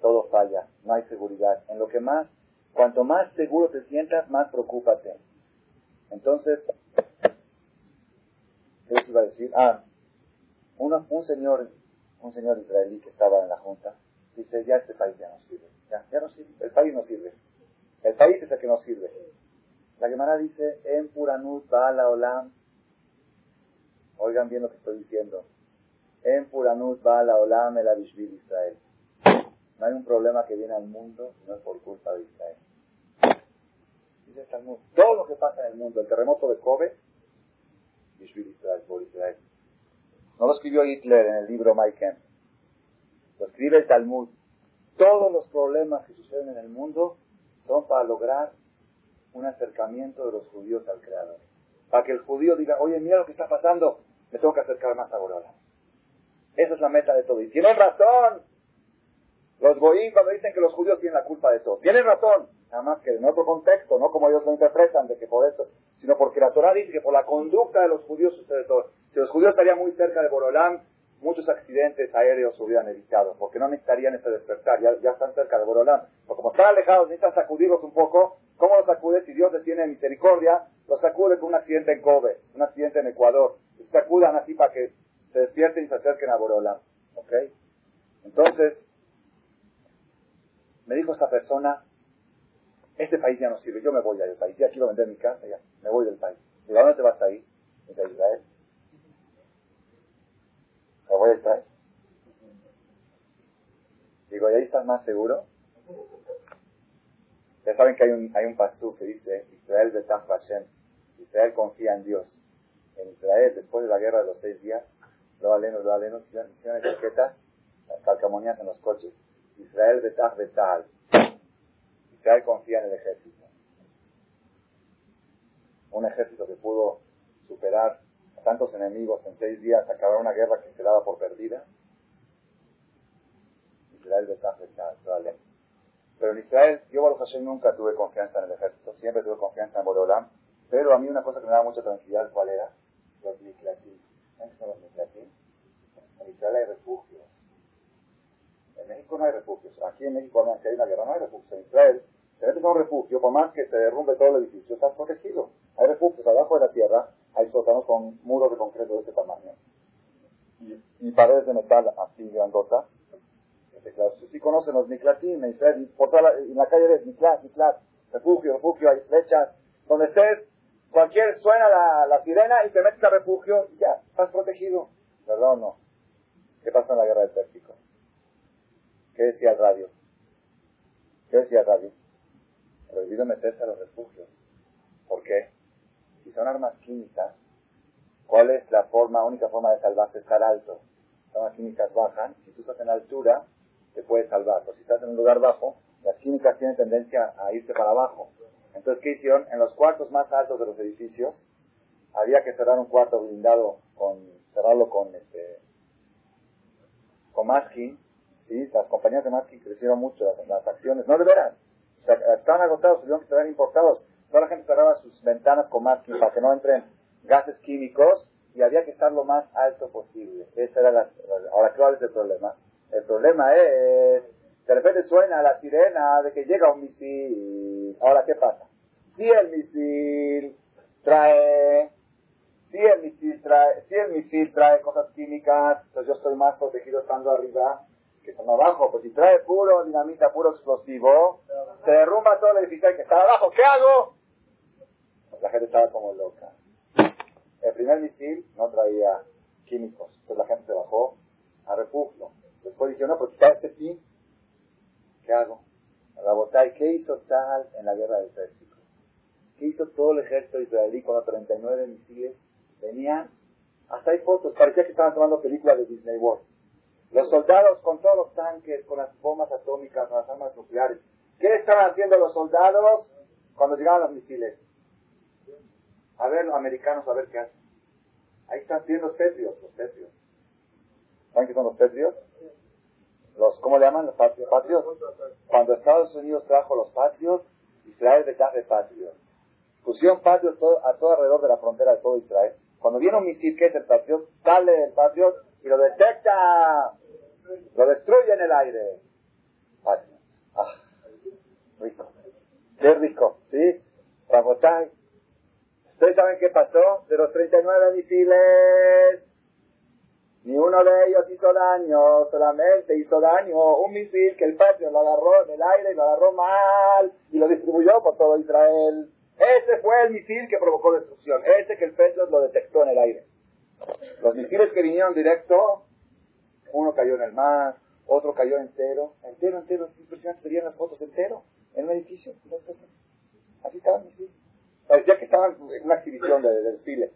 Speaker 1: Todo falla, no hay seguridad. En lo que más, cuanto más seguro te sientas, más preocúpate. Entonces, ¿Qué iba a decir? Ah, un señor, un señor israelí que estaba en la junta, dice, ya este país ya no sirve, ya, ya no sirve, el país no sirve. El país es el que no sirve. La Gemara dice, en Puranut Baala Olam, oigan bien lo que estoy diciendo, en Puranut Baala Olam el Abishvil Israel. No hay un problema que viene al mundo no es por culpa de Israel. Dice Talmud, todo lo que pasa en el mundo, el terremoto de Kobe, no lo escribió Hitler en el libro Mike Lo escribe el Talmud. Todos los problemas que suceden en el mundo son para lograr un acercamiento de los judíos al Creador. Para que el judío diga, oye, mira lo que está pasando, me tengo que acercar más a Borola. Esa es la meta de todo. Y tienen razón. Los goín cuando dicen que los judíos tienen la culpa de todo. Tienen razón, nada más que en otro contexto, no como ellos lo interpretan, de que por eso, sino porque la Torah dice que por la conducta de los judíos sucede todo. Si los judíos estarían muy cerca de Borolán, muchos accidentes aéreos hubieran evitado, porque no necesitarían ese despertar, ya, ya están cerca de Borolán. Pero como están alejados, necesitan sacudirlos un poco. ¿Cómo los sacude? Si Dios les tiene misericordia, los sacude con un accidente en Kobe, un accidente en Ecuador. Y sacudan así para que se despierten y se acerquen a Borolán. ¿Ok? Entonces, me dijo esta persona, este país ya no sirve, yo me voy del país, ya quiero vender mi casa, ya, me voy del país. ¿Y a dónde te vas a ir? ¿De Israel? ¿Me voy a Israel? Digo, ¿y ahí estás más seguro? Ya saben que hay un, hay un pasú que dice, Israel de Hashem, Israel confía en Dios. En Israel, después de la guerra de los seis días, lo alenos, lo alenos, hicieron etiquetas, calcamonías en los coches. Israel Betach Betal. Israel confía en el ejército. Un ejército que pudo superar a tantos enemigos en seis días, acabar una guerra que se daba por perdida. Israel Betach Betal. Pero en Israel, yo Baruch Hashem nunca tuve confianza en el ejército, siempre tuve confianza en Borolam. Pero a mí una cosa que me daba mucha tranquilidad, ¿cuál era? Los Miklatim. ¿Saben qué son los Miklatim? En Israel hay refugios en México no hay refugios. Aquí en México, si hay una guerra, no hay refugios. En Israel, te metes a un refugio, por más que se derrumbe todo el edificio, estás protegido. Hay refugios abajo de la tierra, hay sótanos con muros de concreto de este tamaño. Y, paredes de metal así grandotas. Este, claro, si conocen los Miklatim en Israel, la, en la calle de Miklat, Miklat, refugio, refugio, hay flechas. Donde estés, cualquier suena la, sirena y te metes al refugio y ya, estás protegido. ¿Verdad o no? ¿Qué pasó en la guerra del Pérsico? ¿Qué decía el radio? ¿Qué decía el radio? Prohibido meterse a los refugios. ¿Por qué? Si son armas químicas, ¿cuál es la forma, única forma de salvarse? Estar alto. Las armas químicas bajan. Si tú estás en altura, te puedes salvar. Pero si estás en un lugar bajo, las químicas tienen tendencia a irse para abajo. Entonces, ¿qué hicieron? En los cuartos más altos de los edificios, había que cerrar un cuarto blindado con, cerrarlo con este, con masking las compañías de masking crecieron mucho, las, acciones, no de veras, estaban agotados, tuvieron que estar importados. Toda la gente cerraba sus ventanas con masking para que no entren gases químicos y había que estar lo más alto posible. Esa era la, ahora, ¿cuál es el problema? El problema es, de repente suena la sirena de que llega un misil. Ahora, ¿qué pasa? Si el misil trae, si el misil trae, si el misil trae cosas químicas, pues yo estoy más protegido estando arriba que están abajo, pues si trae puro dinamita, puro explosivo, se derrumba todo el edificio que está abajo, ¿qué hago? la gente estaba como loca. El primer misil no traía químicos, entonces la gente se bajó a refugio. Después dijeron, no, pues está este fin, ¿qué hago? La ¿y qué hizo tal en la guerra del Pérsico? ¿Qué hizo todo el ejército israelí con los 39 misiles? Venían, hasta hay fotos, parecía que estaban tomando películas de Disney World los soldados con todos los tanques, con las bombas atómicas, con las armas nucleares. ¿Qué estaban haciendo los soldados cuando llegaban los misiles? A ver los americanos, a ver qué hacen. Ahí están viendo los petrios, los petrios. ¿Saben qué son los petrios? Los, ¿Cómo le llaman? Los patrios. Cuando Estados Unidos trajo los patrios, Israel de de patrios. Pusieron patrios a todo alrededor de la frontera de todo Israel. Cuando viene un misil, ¿qué es el patriot? Sale el patriot y lo detecta lo destruye en el aire. Ah, rico. Qué rico, ¿sí? Rabotai. ¿Ustedes saben qué pasó? De los 39 misiles, ni uno de ellos hizo daño, solamente hizo daño un misil que el patio lo agarró en el aire y lo agarró mal y lo distribuyó por todo Israel. Ese fue el misil que provocó destrucción, ese que el Petro lo detectó en el aire. Los misiles que vinieron directo uno cayó en el mar, otro cayó entero, entero, entero, es impresionante, veían las fotos entero, en un edificio, así estaban mis hijos. Parecía que estaban en una exhibición de, desfile,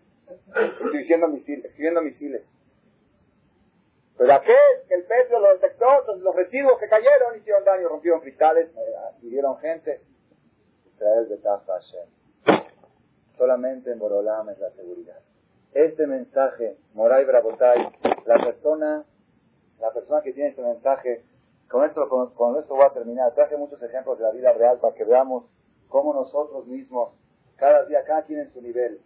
Speaker 1: exhibiendo misiles, exhibiendo misiles. Pero aquel que el Petro lo detectó, entonces los residuos que cayeron hicieron daño, rompieron cristales, eh, hirieron gente. Israel de Hashem. Solamente en Borolam es la seguridad. Este mensaje, Moray Brabotay, la persona la persona que tiene este mensaje con esto, con, esto voy a terminar. Traje muchos ejemplos de la vida real para que veamos cómo nosotros mismos, cada día, cada quien en su nivel,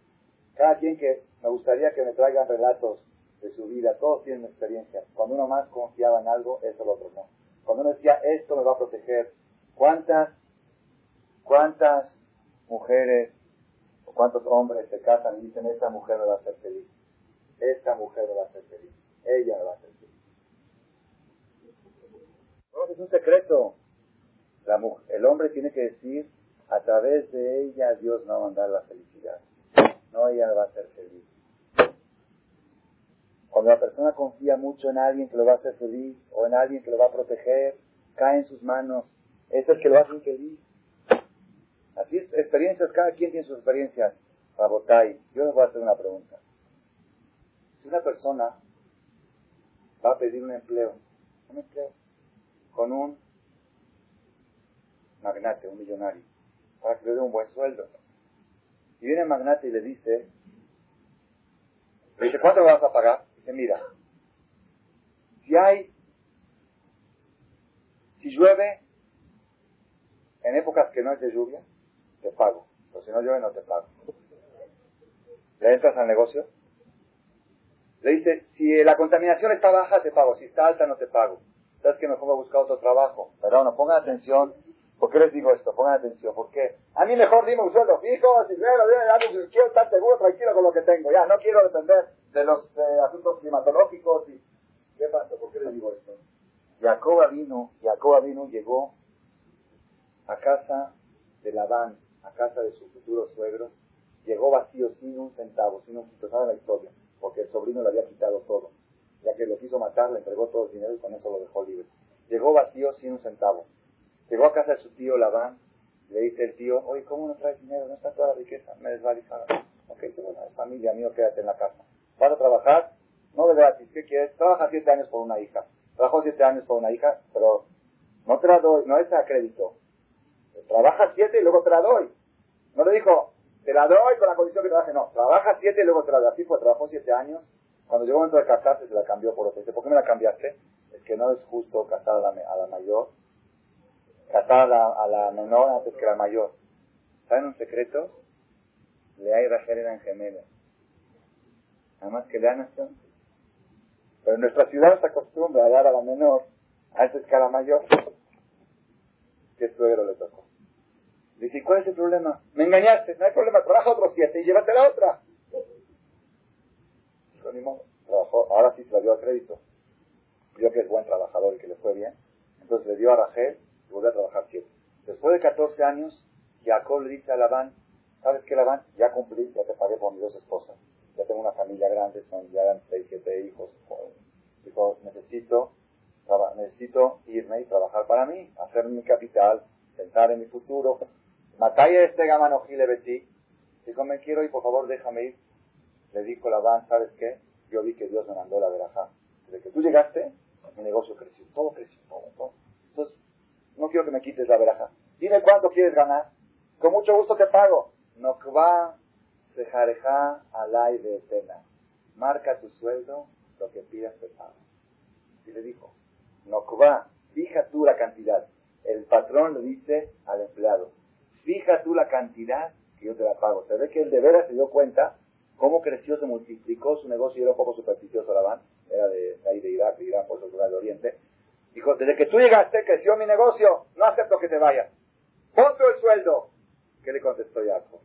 Speaker 1: cada quien que me gustaría que me traigan relatos de su vida, todos tienen experiencias. Cuando uno más confiaba en algo, eso lo otro no. Cuando uno decía, esto me va a proteger, ¿cuántas, cuántas mujeres o cuántos hombres se casan y dicen, esta mujer me va a hacer feliz? Esta mujer me va a hacer feliz. Ella me va a hacer feliz. Es un secreto. La el hombre tiene que decir, a través de ella Dios va a mandar la felicidad. No ella va a ser feliz. Cuando la persona confía mucho en alguien que lo va a hacer feliz o en alguien que lo va a proteger, cae en sus manos. Es el que lo hace feliz. Así es, experiencias, cada quien tiene sus experiencias. Rabotai, yo les voy a hacer una pregunta. Si una persona va a pedir un empleo, un empleo, con un magnate, un millonario, para que le dé un buen sueldo. Y viene el magnate y le dice, le dice, ¿cuánto vas a pagar? Dice, mira, si hay, si llueve en épocas que no es de lluvia, te pago. Pero si no llueve, no te pago. ¿Le entras al negocio? Le dice, si la contaminación está baja, te pago. Si está alta, no te pago. ¿Sabes que mejor voy a buscar otro trabajo? Perdón, no pongan atención. ¿Por qué les digo esto? Pongan atención. ¿Por qué? A mí mejor dime un sueldo fijo, si quiero estar seguro, tranquilo con lo que tengo. Ya, no quiero depender de los asuntos climatológicos. Y... ¿Qué pasa? ¿Por qué les digo esto? Jacoba vino, Jacoba vino, llegó a casa de Labán, a casa de su futuro suegro. Llegó vacío, sin un centavo, sin un quito. ¿Saben la historia? Porque el sobrino le había quitado todo. Ya que lo quiso matar, le entregó todo el dinero y con eso lo dejó libre. Llegó vacío, sin un centavo. Llegó a casa de su tío Labán, le dice el tío, oye, ¿cómo no traes dinero? ¿No está toda la riqueza? Me desvalizada. Ok, dice, bueno, familia, mío, quédate en la casa. ¿Vas a trabajar? No de gratis, ¿qué quieres? Trabaja siete años por una hija. Trabajó siete años por una hija, pero no te la doy, no es a crédito. Trabaja siete y luego te la doy. No le dijo, te la doy con la condición que trabaje. No, trabaja siete y luego te la doy. Así fue, trabajó siete años. Cuando llegó el momento de casarse, se la cambió por otro. Dice, ¿por qué me la cambiaste? Es que no es justo casar a la, mayor, casar a la, menor antes que a la mayor. ¿Saben un secreto? Lea y Rachel eran gemelos. Nada más que Lea nació. Pero en nuestra ciudad se acostumbra a dar a la menor antes que a la mayor. ¿Qué suegro le tocó? Dice, ¿cuál es el problema? Me engañaste, no hay problema, trabaja otros siete y llévate la otra. Dijo, ni modo, trabajó, ahora sí se la dio a crédito. Vio que es buen trabajador y que le fue bien. Entonces le dio a Rachel y volvió a trabajar siete. Después de 14 años, Jacob le dice a Labán, ¿sabes qué Labán? Ya cumplí, ya te pagué por mis dos esposas. Ya tengo una familia grande, son ya eran seis, siete hijos. Dijo, necesito, necesito irme y trabajar para mí, hacer mi capital, pensar en mi futuro. Mataya este gamano gile betí. Dijo, me quiero y por favor déjame ir. Le dijo Labán, ¿sabes qué? Yo vi que Dios me mandó la verajá. Desde que tú llegaste, mi negocio creció, todo creció, todo, todo. Entonces, no quiero que me quites la verajá. Dime cuánto quieres ganar. Con mucho gusto te pago. No va sejareja alay de pena. Marca tu sueldo, lo que pidas te pago. Y le dijo, no va, fija tú la cantidad. El patrón le dice al empleado, fija tú la cantidad que yo te la pago. Se ve que él de veras se dio cuenta cómo creció, se multiplicó su negocio y era un poco supersticioso la van, era de, ahí de Irak, de Irán, por su lugar de Oriente. Dijo, desde que tú llegaste creció mi negocio, no acepto que te vayas. Ponte el sueldo. ¿Qué le contestó Jacob?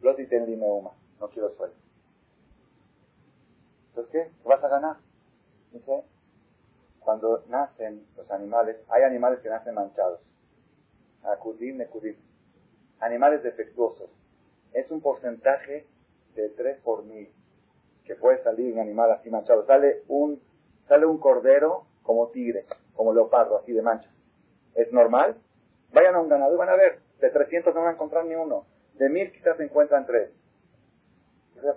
Speaker 1: Lo dime uma, no quiero sueldo. Entonces, ¿qué? ¿Qué vas a ganar? Dice, cuando nacen los animales, hay animales que nacen manchados. Acudim, necudim. Animales defectuosos. Es un porcentaje de 3 por mil que puede salir un animal así manchado. Sale un, sale un cordero como tigre, como leopardo, así de mancha. ¿Es normal? Vayan a un ganado y van a ver. De 300 no van a encontrar ni uno. De mil quizás se encuentran tres.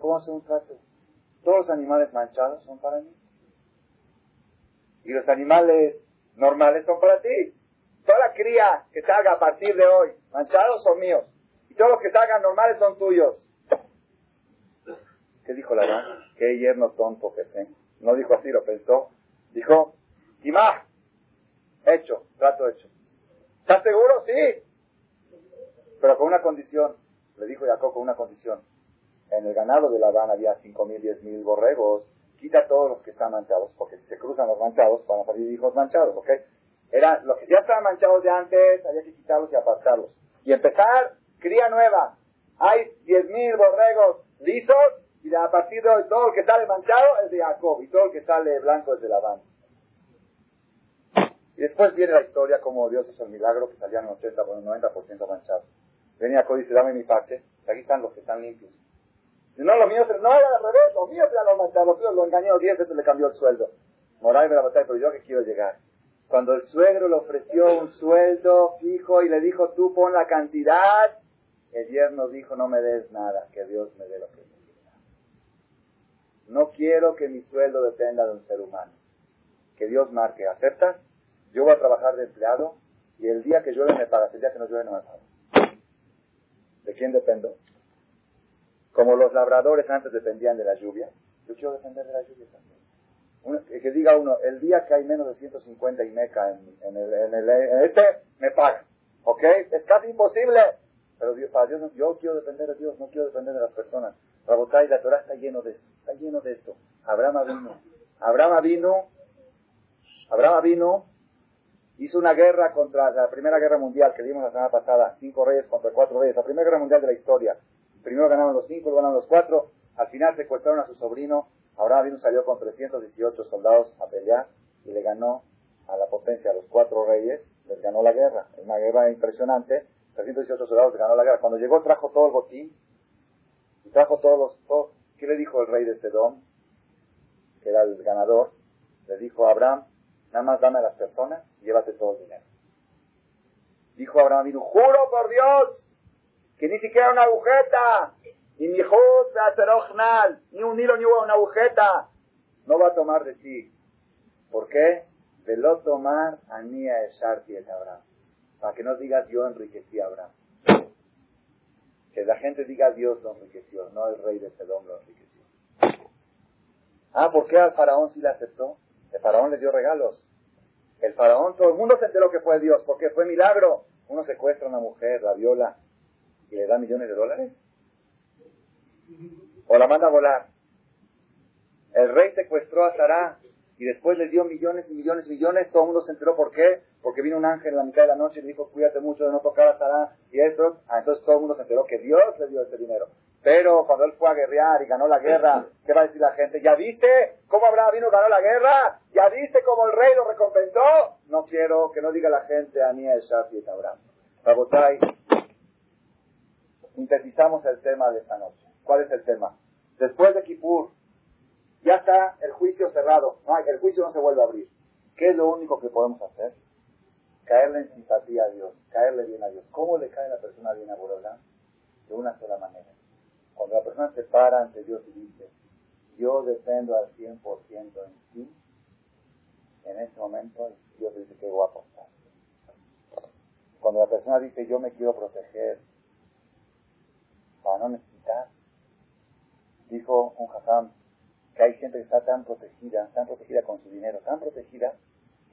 Speaker 1: ¿Cómo hacer un trato? Todos los animales manchados son para mí. Y los animales normales son para ti. Toda la cría que salga a partir de hoy, manchados son míos. Y todos los que salgan normales son tuyos. ¿Qué dijo la dama? Qué yerno tonto que tengo. No dijo así, lo pensó. Dijo, Imá, Hecho, trato hecho. ¿Estás seguro? Sí. Pero con una condición. Le dijo Jacob con una condición. En el ganado de Labán había cinco mil, diez mil borregos. Quita todos los que están manchados, porque si se cruzan los manchados, van a salir hijos manchados, ¿ok? Eran los que ya estaban manchados de antes, había que quitarlos y apartarlos. Y empezar, cría nueva. Hay diez mil borregos lisos, y a partir de hoy todo el que sale manchado es de Jacob, y todo el que sale blanco es de Labán. Y después viene la historia como Dios hizo el milagro que salían 80 por 90% manchados. Venía Jacob y dice, dame mi parte, aquí están los que están limpios. Si no, los míos, no era al revés, los míos eran los manchados, los lo engañó 10 veces le cambió el sueldo. Moral me la batalla, pero yo que quiero llegar. Cuando el suegro le ofreció un sueldo fijo y le dijo, tú pon la cantidad, el yerno dijo, no me des nada, que Dios me dé lo que. No quiero que mi sueldo dependa de un ser humano. Que Dios marque, ¿aceptas? Yo voy a trabajar de empleado y el día que llueve me pagas, el día que no llueve no me pagas. ¿De quién dependo? Como los labradores antes dependían de la lluvia, yo quiero depender de la lluvia también que diga uno, el día que hay menos de 150 y meca en, el, en, el, este, me paga. ¿Ok? Es casi imposible. Pero Dios, para Dios, yo quiero depender de Dios, no quiero depender de las personas. Rabotai, la Torah está lleno de esto, está lleno de esto. Abraham vino, Abraham vino, Abraham vino, hizo una guerra contra la primera guerra mundial que vimos la semana pasada, cinco reyes contra cuatro reyes, la primera guerra mundial de la historia. Primero ganaron los cinco, luego ganaron los cuatro, al final secuestraron a su sobrino, Abraham vino salió con 318 soldados a pelear y le ganó a la potencia, a los cuatro reyes, les ganó la guerra. Una guerra impresionante. 318 soldados le ganó la guerra. Cuando llegó trajo todo el botín trajo todos los... ¿Qué le dijo el rey de Sedón? Que era el ganador. Le dijo a Abraham, nada más dame a las personas y llévate todo el dinero. Dijo Abraham juro por Dios que ni siquiera una agujeta y mi ni un hilo ni una agujeta, no va a tomar de ti. ¿Por qué? De lo tomar a mí a Abraham. Para que no digas yo enriquecí a Abraham. Que la gente diga Dios lo enriqueció, no el rey de Sedón lo enriqueció. Ah, ¿por qué al faraón sí le aceptó? El faraón le dio regalos. El faraón, todo el mundo se enteró que fue Dios, porque fue milagro. Uno secuestra a una mujer, la viola y le da millones de dólares o la manda a volar. El rey secuestró a Sarah y después le dio millones y millones y millones. Todo el mundo se enteró por qué. Porque vino un ángel en la mitad de la noche y le dijo, cuídate mucho de no tocar a Sarah y esto. Ah, entonces todo el mundo se enteró que Dios le dio ese dinero. Pero cuando él fue a guerrear y ganó la guerra, ¿qué va a decir la gente? ¿Ya viste cómo Abraham vino y ganó la guerra? ¿Ya viste cómo el rey lo recompensó? No quiero que no diga la gente a mí el Shafi y Abraham. Rabotai, sintetizamos el tema de esta noche. ¿Cuál es el tema? Después de Kippur, ya está el juicio cerrado. No, el juicio no se vuelve a abrir. ¿Qué es lo único que podemos hacer? Caerle en simpatía a Dios, caerle bien a Dios. ¿Cómo le cae la persona bien a Borolán? De una sola manera. Cuando la persona se para ante Dios y dice, yo dependo al 100% en ti, en ese momento Dios dice, qué guapo estás. Cuando la persona dice, yo me quiero proteger para no necesitar, dijo un jajam que hay gente que está tan protegida, tan protegida con su dinero, tan protegida,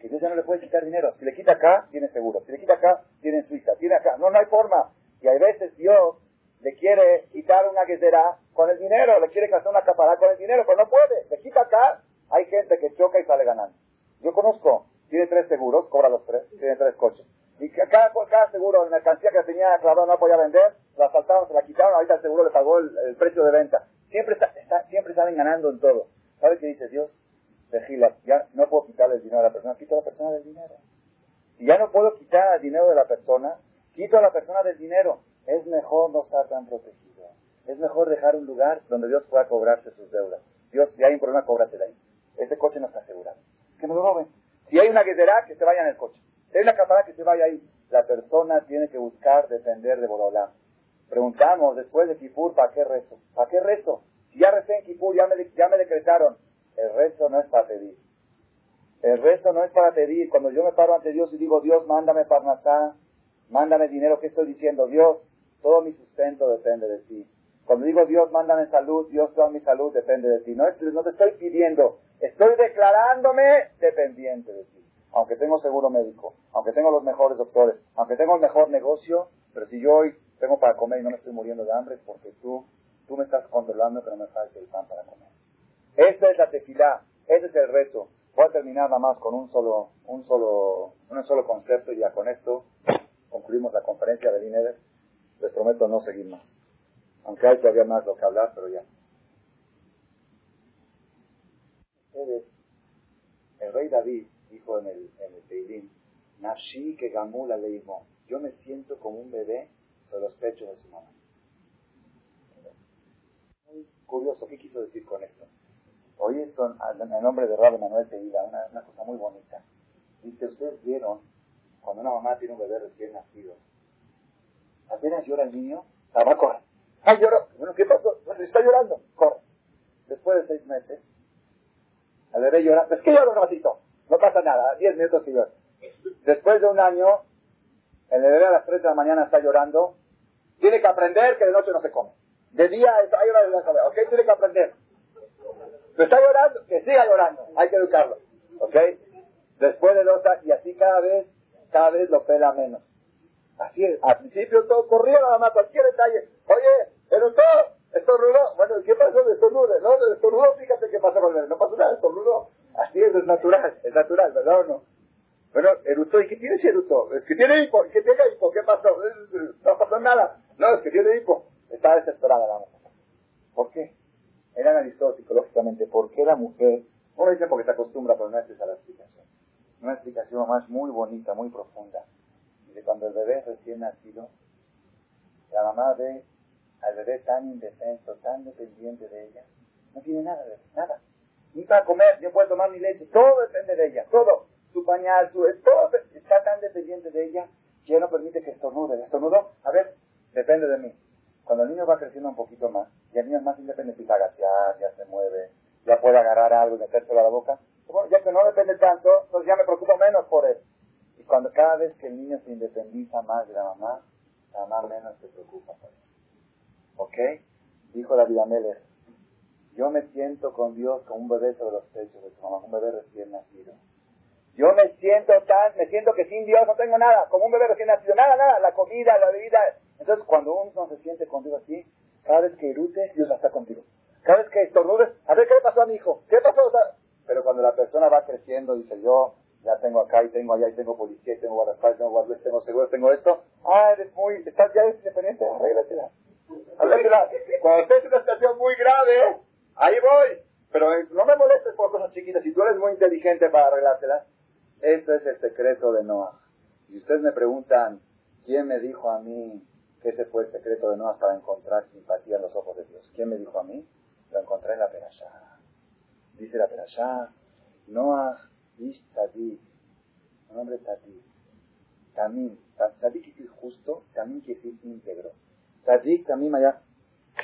Speaker 1: Dios ya no le puede quitar dinero. Si le quita acá, tiene seguro. Si le quita acá, tiene en Suiza. Tiene acá. No, no hay forma. Y hay veces Dios le quiere quitar una guesera con el dinero, le quiere hacer una capará con el dinero, pero no puede. Le quita acá, hay gente que choca y sale ganando. Yo conozco, tiene tres seguros, cobra los tres, tiene tres coches. Y cada, cada seguro, en mercancía que tenía clavado no podía vender, la asaltaron, se la quitaron, ahorita el seguro le pagó el precio de venta. Siempre, está, siempre salen ganando en todo. ¿Sabe qué dice Dios? Vigila, ya no puedo quitarle el dinero a la persona, quito a la persona del dinero. Si ya no puedo quitar el dinero de la persona, quito a la persona del dinero. Es mejor no estar tan protegido. Es mejor dejar un lugar donde Dios pueda cobrarse sus deudas. Dios, si hay un problema, cóbratela ahí. Este coche no está asegurado. Que me lo roben. Si hay una guerrera, que se vaya en el coche. Si hay una capará, que se vaya ahí. La persona tiene que buscar depender de Borolá. Preguntamos después de Kipur, ¿para qué rezo? ¿Para qué rezo? Si ya recé en Kipur, ya me, ya me decretaron. El rezo no es para pedir. El rezo no es para pedir. Cuando yo me paro ante Dios y digo, Dios, mándame parnasá, mándame dinero, ¿qué estoy diciendo? Dios, todo mi sustento depende de ti. Cuando digo Dios, mándame salud, Dios, toda mi salud depende de ti. No, no te estoy pidiendo, estoy declarándome dependiente de ti. aunque tengo seguro médico, aunque tengo los mejores doctores, aunque tengo el mejor negocio, pero si yo hoy tengo para comer y no me estoy muriendo de hambre es porque tú, tú me estás controlando que no me falte el pan para comer. Esa es la tefilá, ese es el rezo. Voy a terminar nada más con un solo, un solo, un solo concepto y ya con esto concluimos la conferencia de Dineder. Les prometo no seguir más. Aunque hay todavía más lo que hablar, pero ya. El rey David dijo en el, en el Teilim, Nashi que gamula leimo. Yo me siento como un bebé sobre los pechos de su mamá. Muy curioso, ¿qué quiso decir con esto? Oí esto en nombre de Rabbi Manuel Teila, una, cosa muy bonita. Dice, ustedes vieron cuando una mamá tiene un bebé recién nacido, apenas llora el niño, la mamá corre. ¡Ay, lloró! Bueno, ¿qué pasó? Está llorando. Corre. Después de seis meses, el bebé llora. Es que llora un ratito. No pasa nada. Diez minutos que llora. Después de un año, el bebé a las tres de la mañana está llorando. Tiene que aprender que de noche no se come. De día está llorando. ¿Ok? Tiene que aprender. Pero está llorando, que siga llorando, hay que educarlo. ¿Ok? Después de dos años, y así cada vez, cada vez lo pela menos. Así es, al principio todo corría nada más, cualquier detalle. Oye, pero todo, estornudó. Bueno, ¿qué pasó de estornudo? No, de estornudo, fíjate qué pasó con él. No pasó nada, estornudó. Así es, es natural, es natural, ¿verdad o no? Bueno, erutó, ¿y qué tiene ese erutó? Es que tiene hipo, ¿qué tiene hipo? ¿Qué pasó? No pasó nada. No, es que tiene hipo. Está desesperada la mujer. ¿Por qué? Él analizó psicológicamente por qué la mujer, uno dice porque se acostumbra, pero no es esa la explicación. Una explicación más muy bonita, muy profunda. Dice, cuando el bebé es recién nacido, la mamá ve al bebé tan indefenso, tan dependiente de ella, no tiene nada nada. Ni para comer, ni puede tomar ni leche, todo depende de ella, todo. Su pañal, su, todo está tan dependiente de ella que ella no permite que estornude. Estornudo, a ver, depende de mí. Cuando el niño va creciendo un poquito más, y el niño es más independiente, empieza a gatear, ya se mueve, ya puede agarrar algo y metérselo a la boca, bueno, ya que no depende tanto, entonces ya me preocupo menos por él. Y cuando cada vez que el niño se independiza más de la mamá, la mamá menos se preocupa por él. ¿Ok? Dijo David Ameles, yo me siento con Dios como un bebé sobre los pechos de su mamá, un bebé recién nacido. Yo me siento tan, me siento que sin Dios no tengo nada, como un bebé recién nacido, nada, nada, la comida, la bebida. Entonces cuando uno se siente con Dios así, cada vez que irutes, Dios estar contigo. Cada vez que estornudes, a ver qué le pasó a mi hijo, qué pasó. pero cuando la persona va creciendo, dice yo, ya tengo acá y tengo allá y tengo policía y tengo guardaespaldas, tengo guardaespaldas, tengo seguro, tengo esto. Ah, eres muy, estás ya independiente, arréglatela. Arréglatela. Cuando estés en una situación muy grave, ahí voy. Pero eh, no me molestes por cosas chiquitas. Si tú eres muy inteligente para arreglártelas, eso es el secreto de Noah. Y ustedes me preguntan, ¿quién me dijo a mí ese fue el secreto de Noah para encontrar simpatía en los ojos de Dios? ¿Quién me dijo a mí? Lo encontré en la Perashá. Dice la Perashá, Noah ish tadik, un hombre tadik. Tamim, tadik quiere decir justo, tamim quiere decir íntegro. Tadik, tamim allá,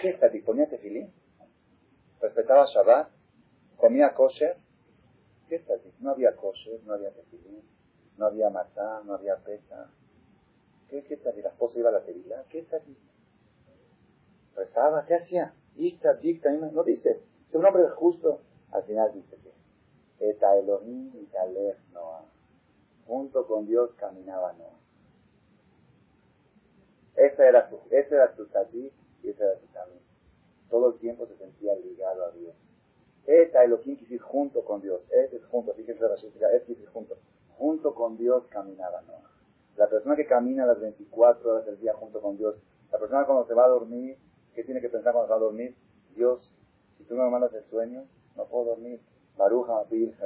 Speaker 1: ¿qué es tadik? ¿Ponía tefilín? ¿Respetaba Shabbat? ¿Comía kosher? ¿Qué es? No había kosher, no había tefilín, no había matá, no había pesa. ¿Qué, qué tadik? ¿La esposa iba a la tefilá? ¿Qué es tadik? ¿Rezaba? ¿Qué hacía? Tadik, tamim, ¿no dice? Es un hombre justo. Al final dice que Eta Elohim y Caleb Noah. Junto con Dios caminaba Noah. Ese era su, ese era su y ese era su camino. Todo el tiempo se sentía ligado a Dios. Eta Elohim quiere decir junto con Dios. Ese es junto, fíjense la es quiere decir junto. Junto con Dios caminaba Noah. La persona que camina las 24 horas del día junto con Dios, la persona cuando se va a dormir, ¿qué tiene que pensar cuando se va a dormir? Dios, si tú no me mandas el sueño, no puedo dormir. Baruja Abil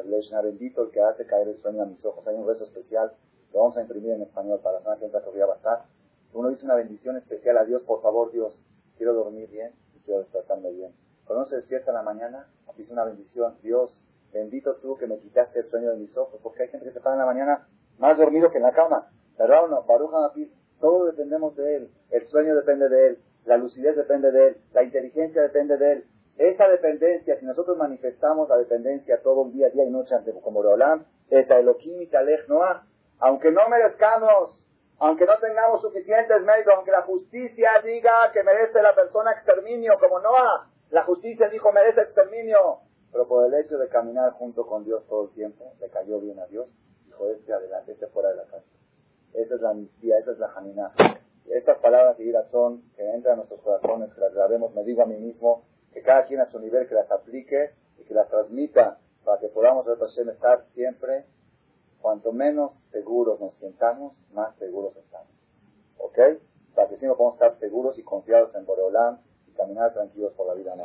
Speaker 1: bendito el que hace caer el sueño a mis ojos. Hay un rezo especial, lo vamos a imprimir en español para la semana que voy a bastar. Uno dice una bendición especial a Dios, por favor Dios, quiero dormir bien y quiero despertarme bien. Cuando uno se despierta en la mañana, dice una bendición, Dios, bendito tú que me quitaste el sueño de mis ojos, porque hay gente que se para en la mañana más dormido que en la cama. ¿Verdad o no? Baruja Abil, todo dependemos de Él, el sueño depende de Él, la lucidez depende de Él, la inteligencia depende de Él, esa dependencia, si nosotros manifestamos la dependencia todo el día, día y noche ante como Roland, esta Elohim y Noah, aunque no merezcamos, aunque no tengamos suficientes méritos, aunque la justicia diga que merece la persona exterminio, como Noah, la justicia dijo merece exterminio, pero por el hecho de caminar junto con Dios todo el tiempo, le cayó bien a Dios, dijo este adelante, este fuera de la casa. Esa es la amnistía, esa es la jaminá. Estas palabras de son que entran a nuestros corazones, que las grabemos, me digo a mí mismo, que cada quien a su nivel que las aplique y que las transmita para que podamos estar siempre, cuanto menos seguros nos sientamos, más seguros estamos. ¿Ok? Para que siempre podamos estar seguros y confiados en Boreolán y caminar tranquilos por la vida. ¿no?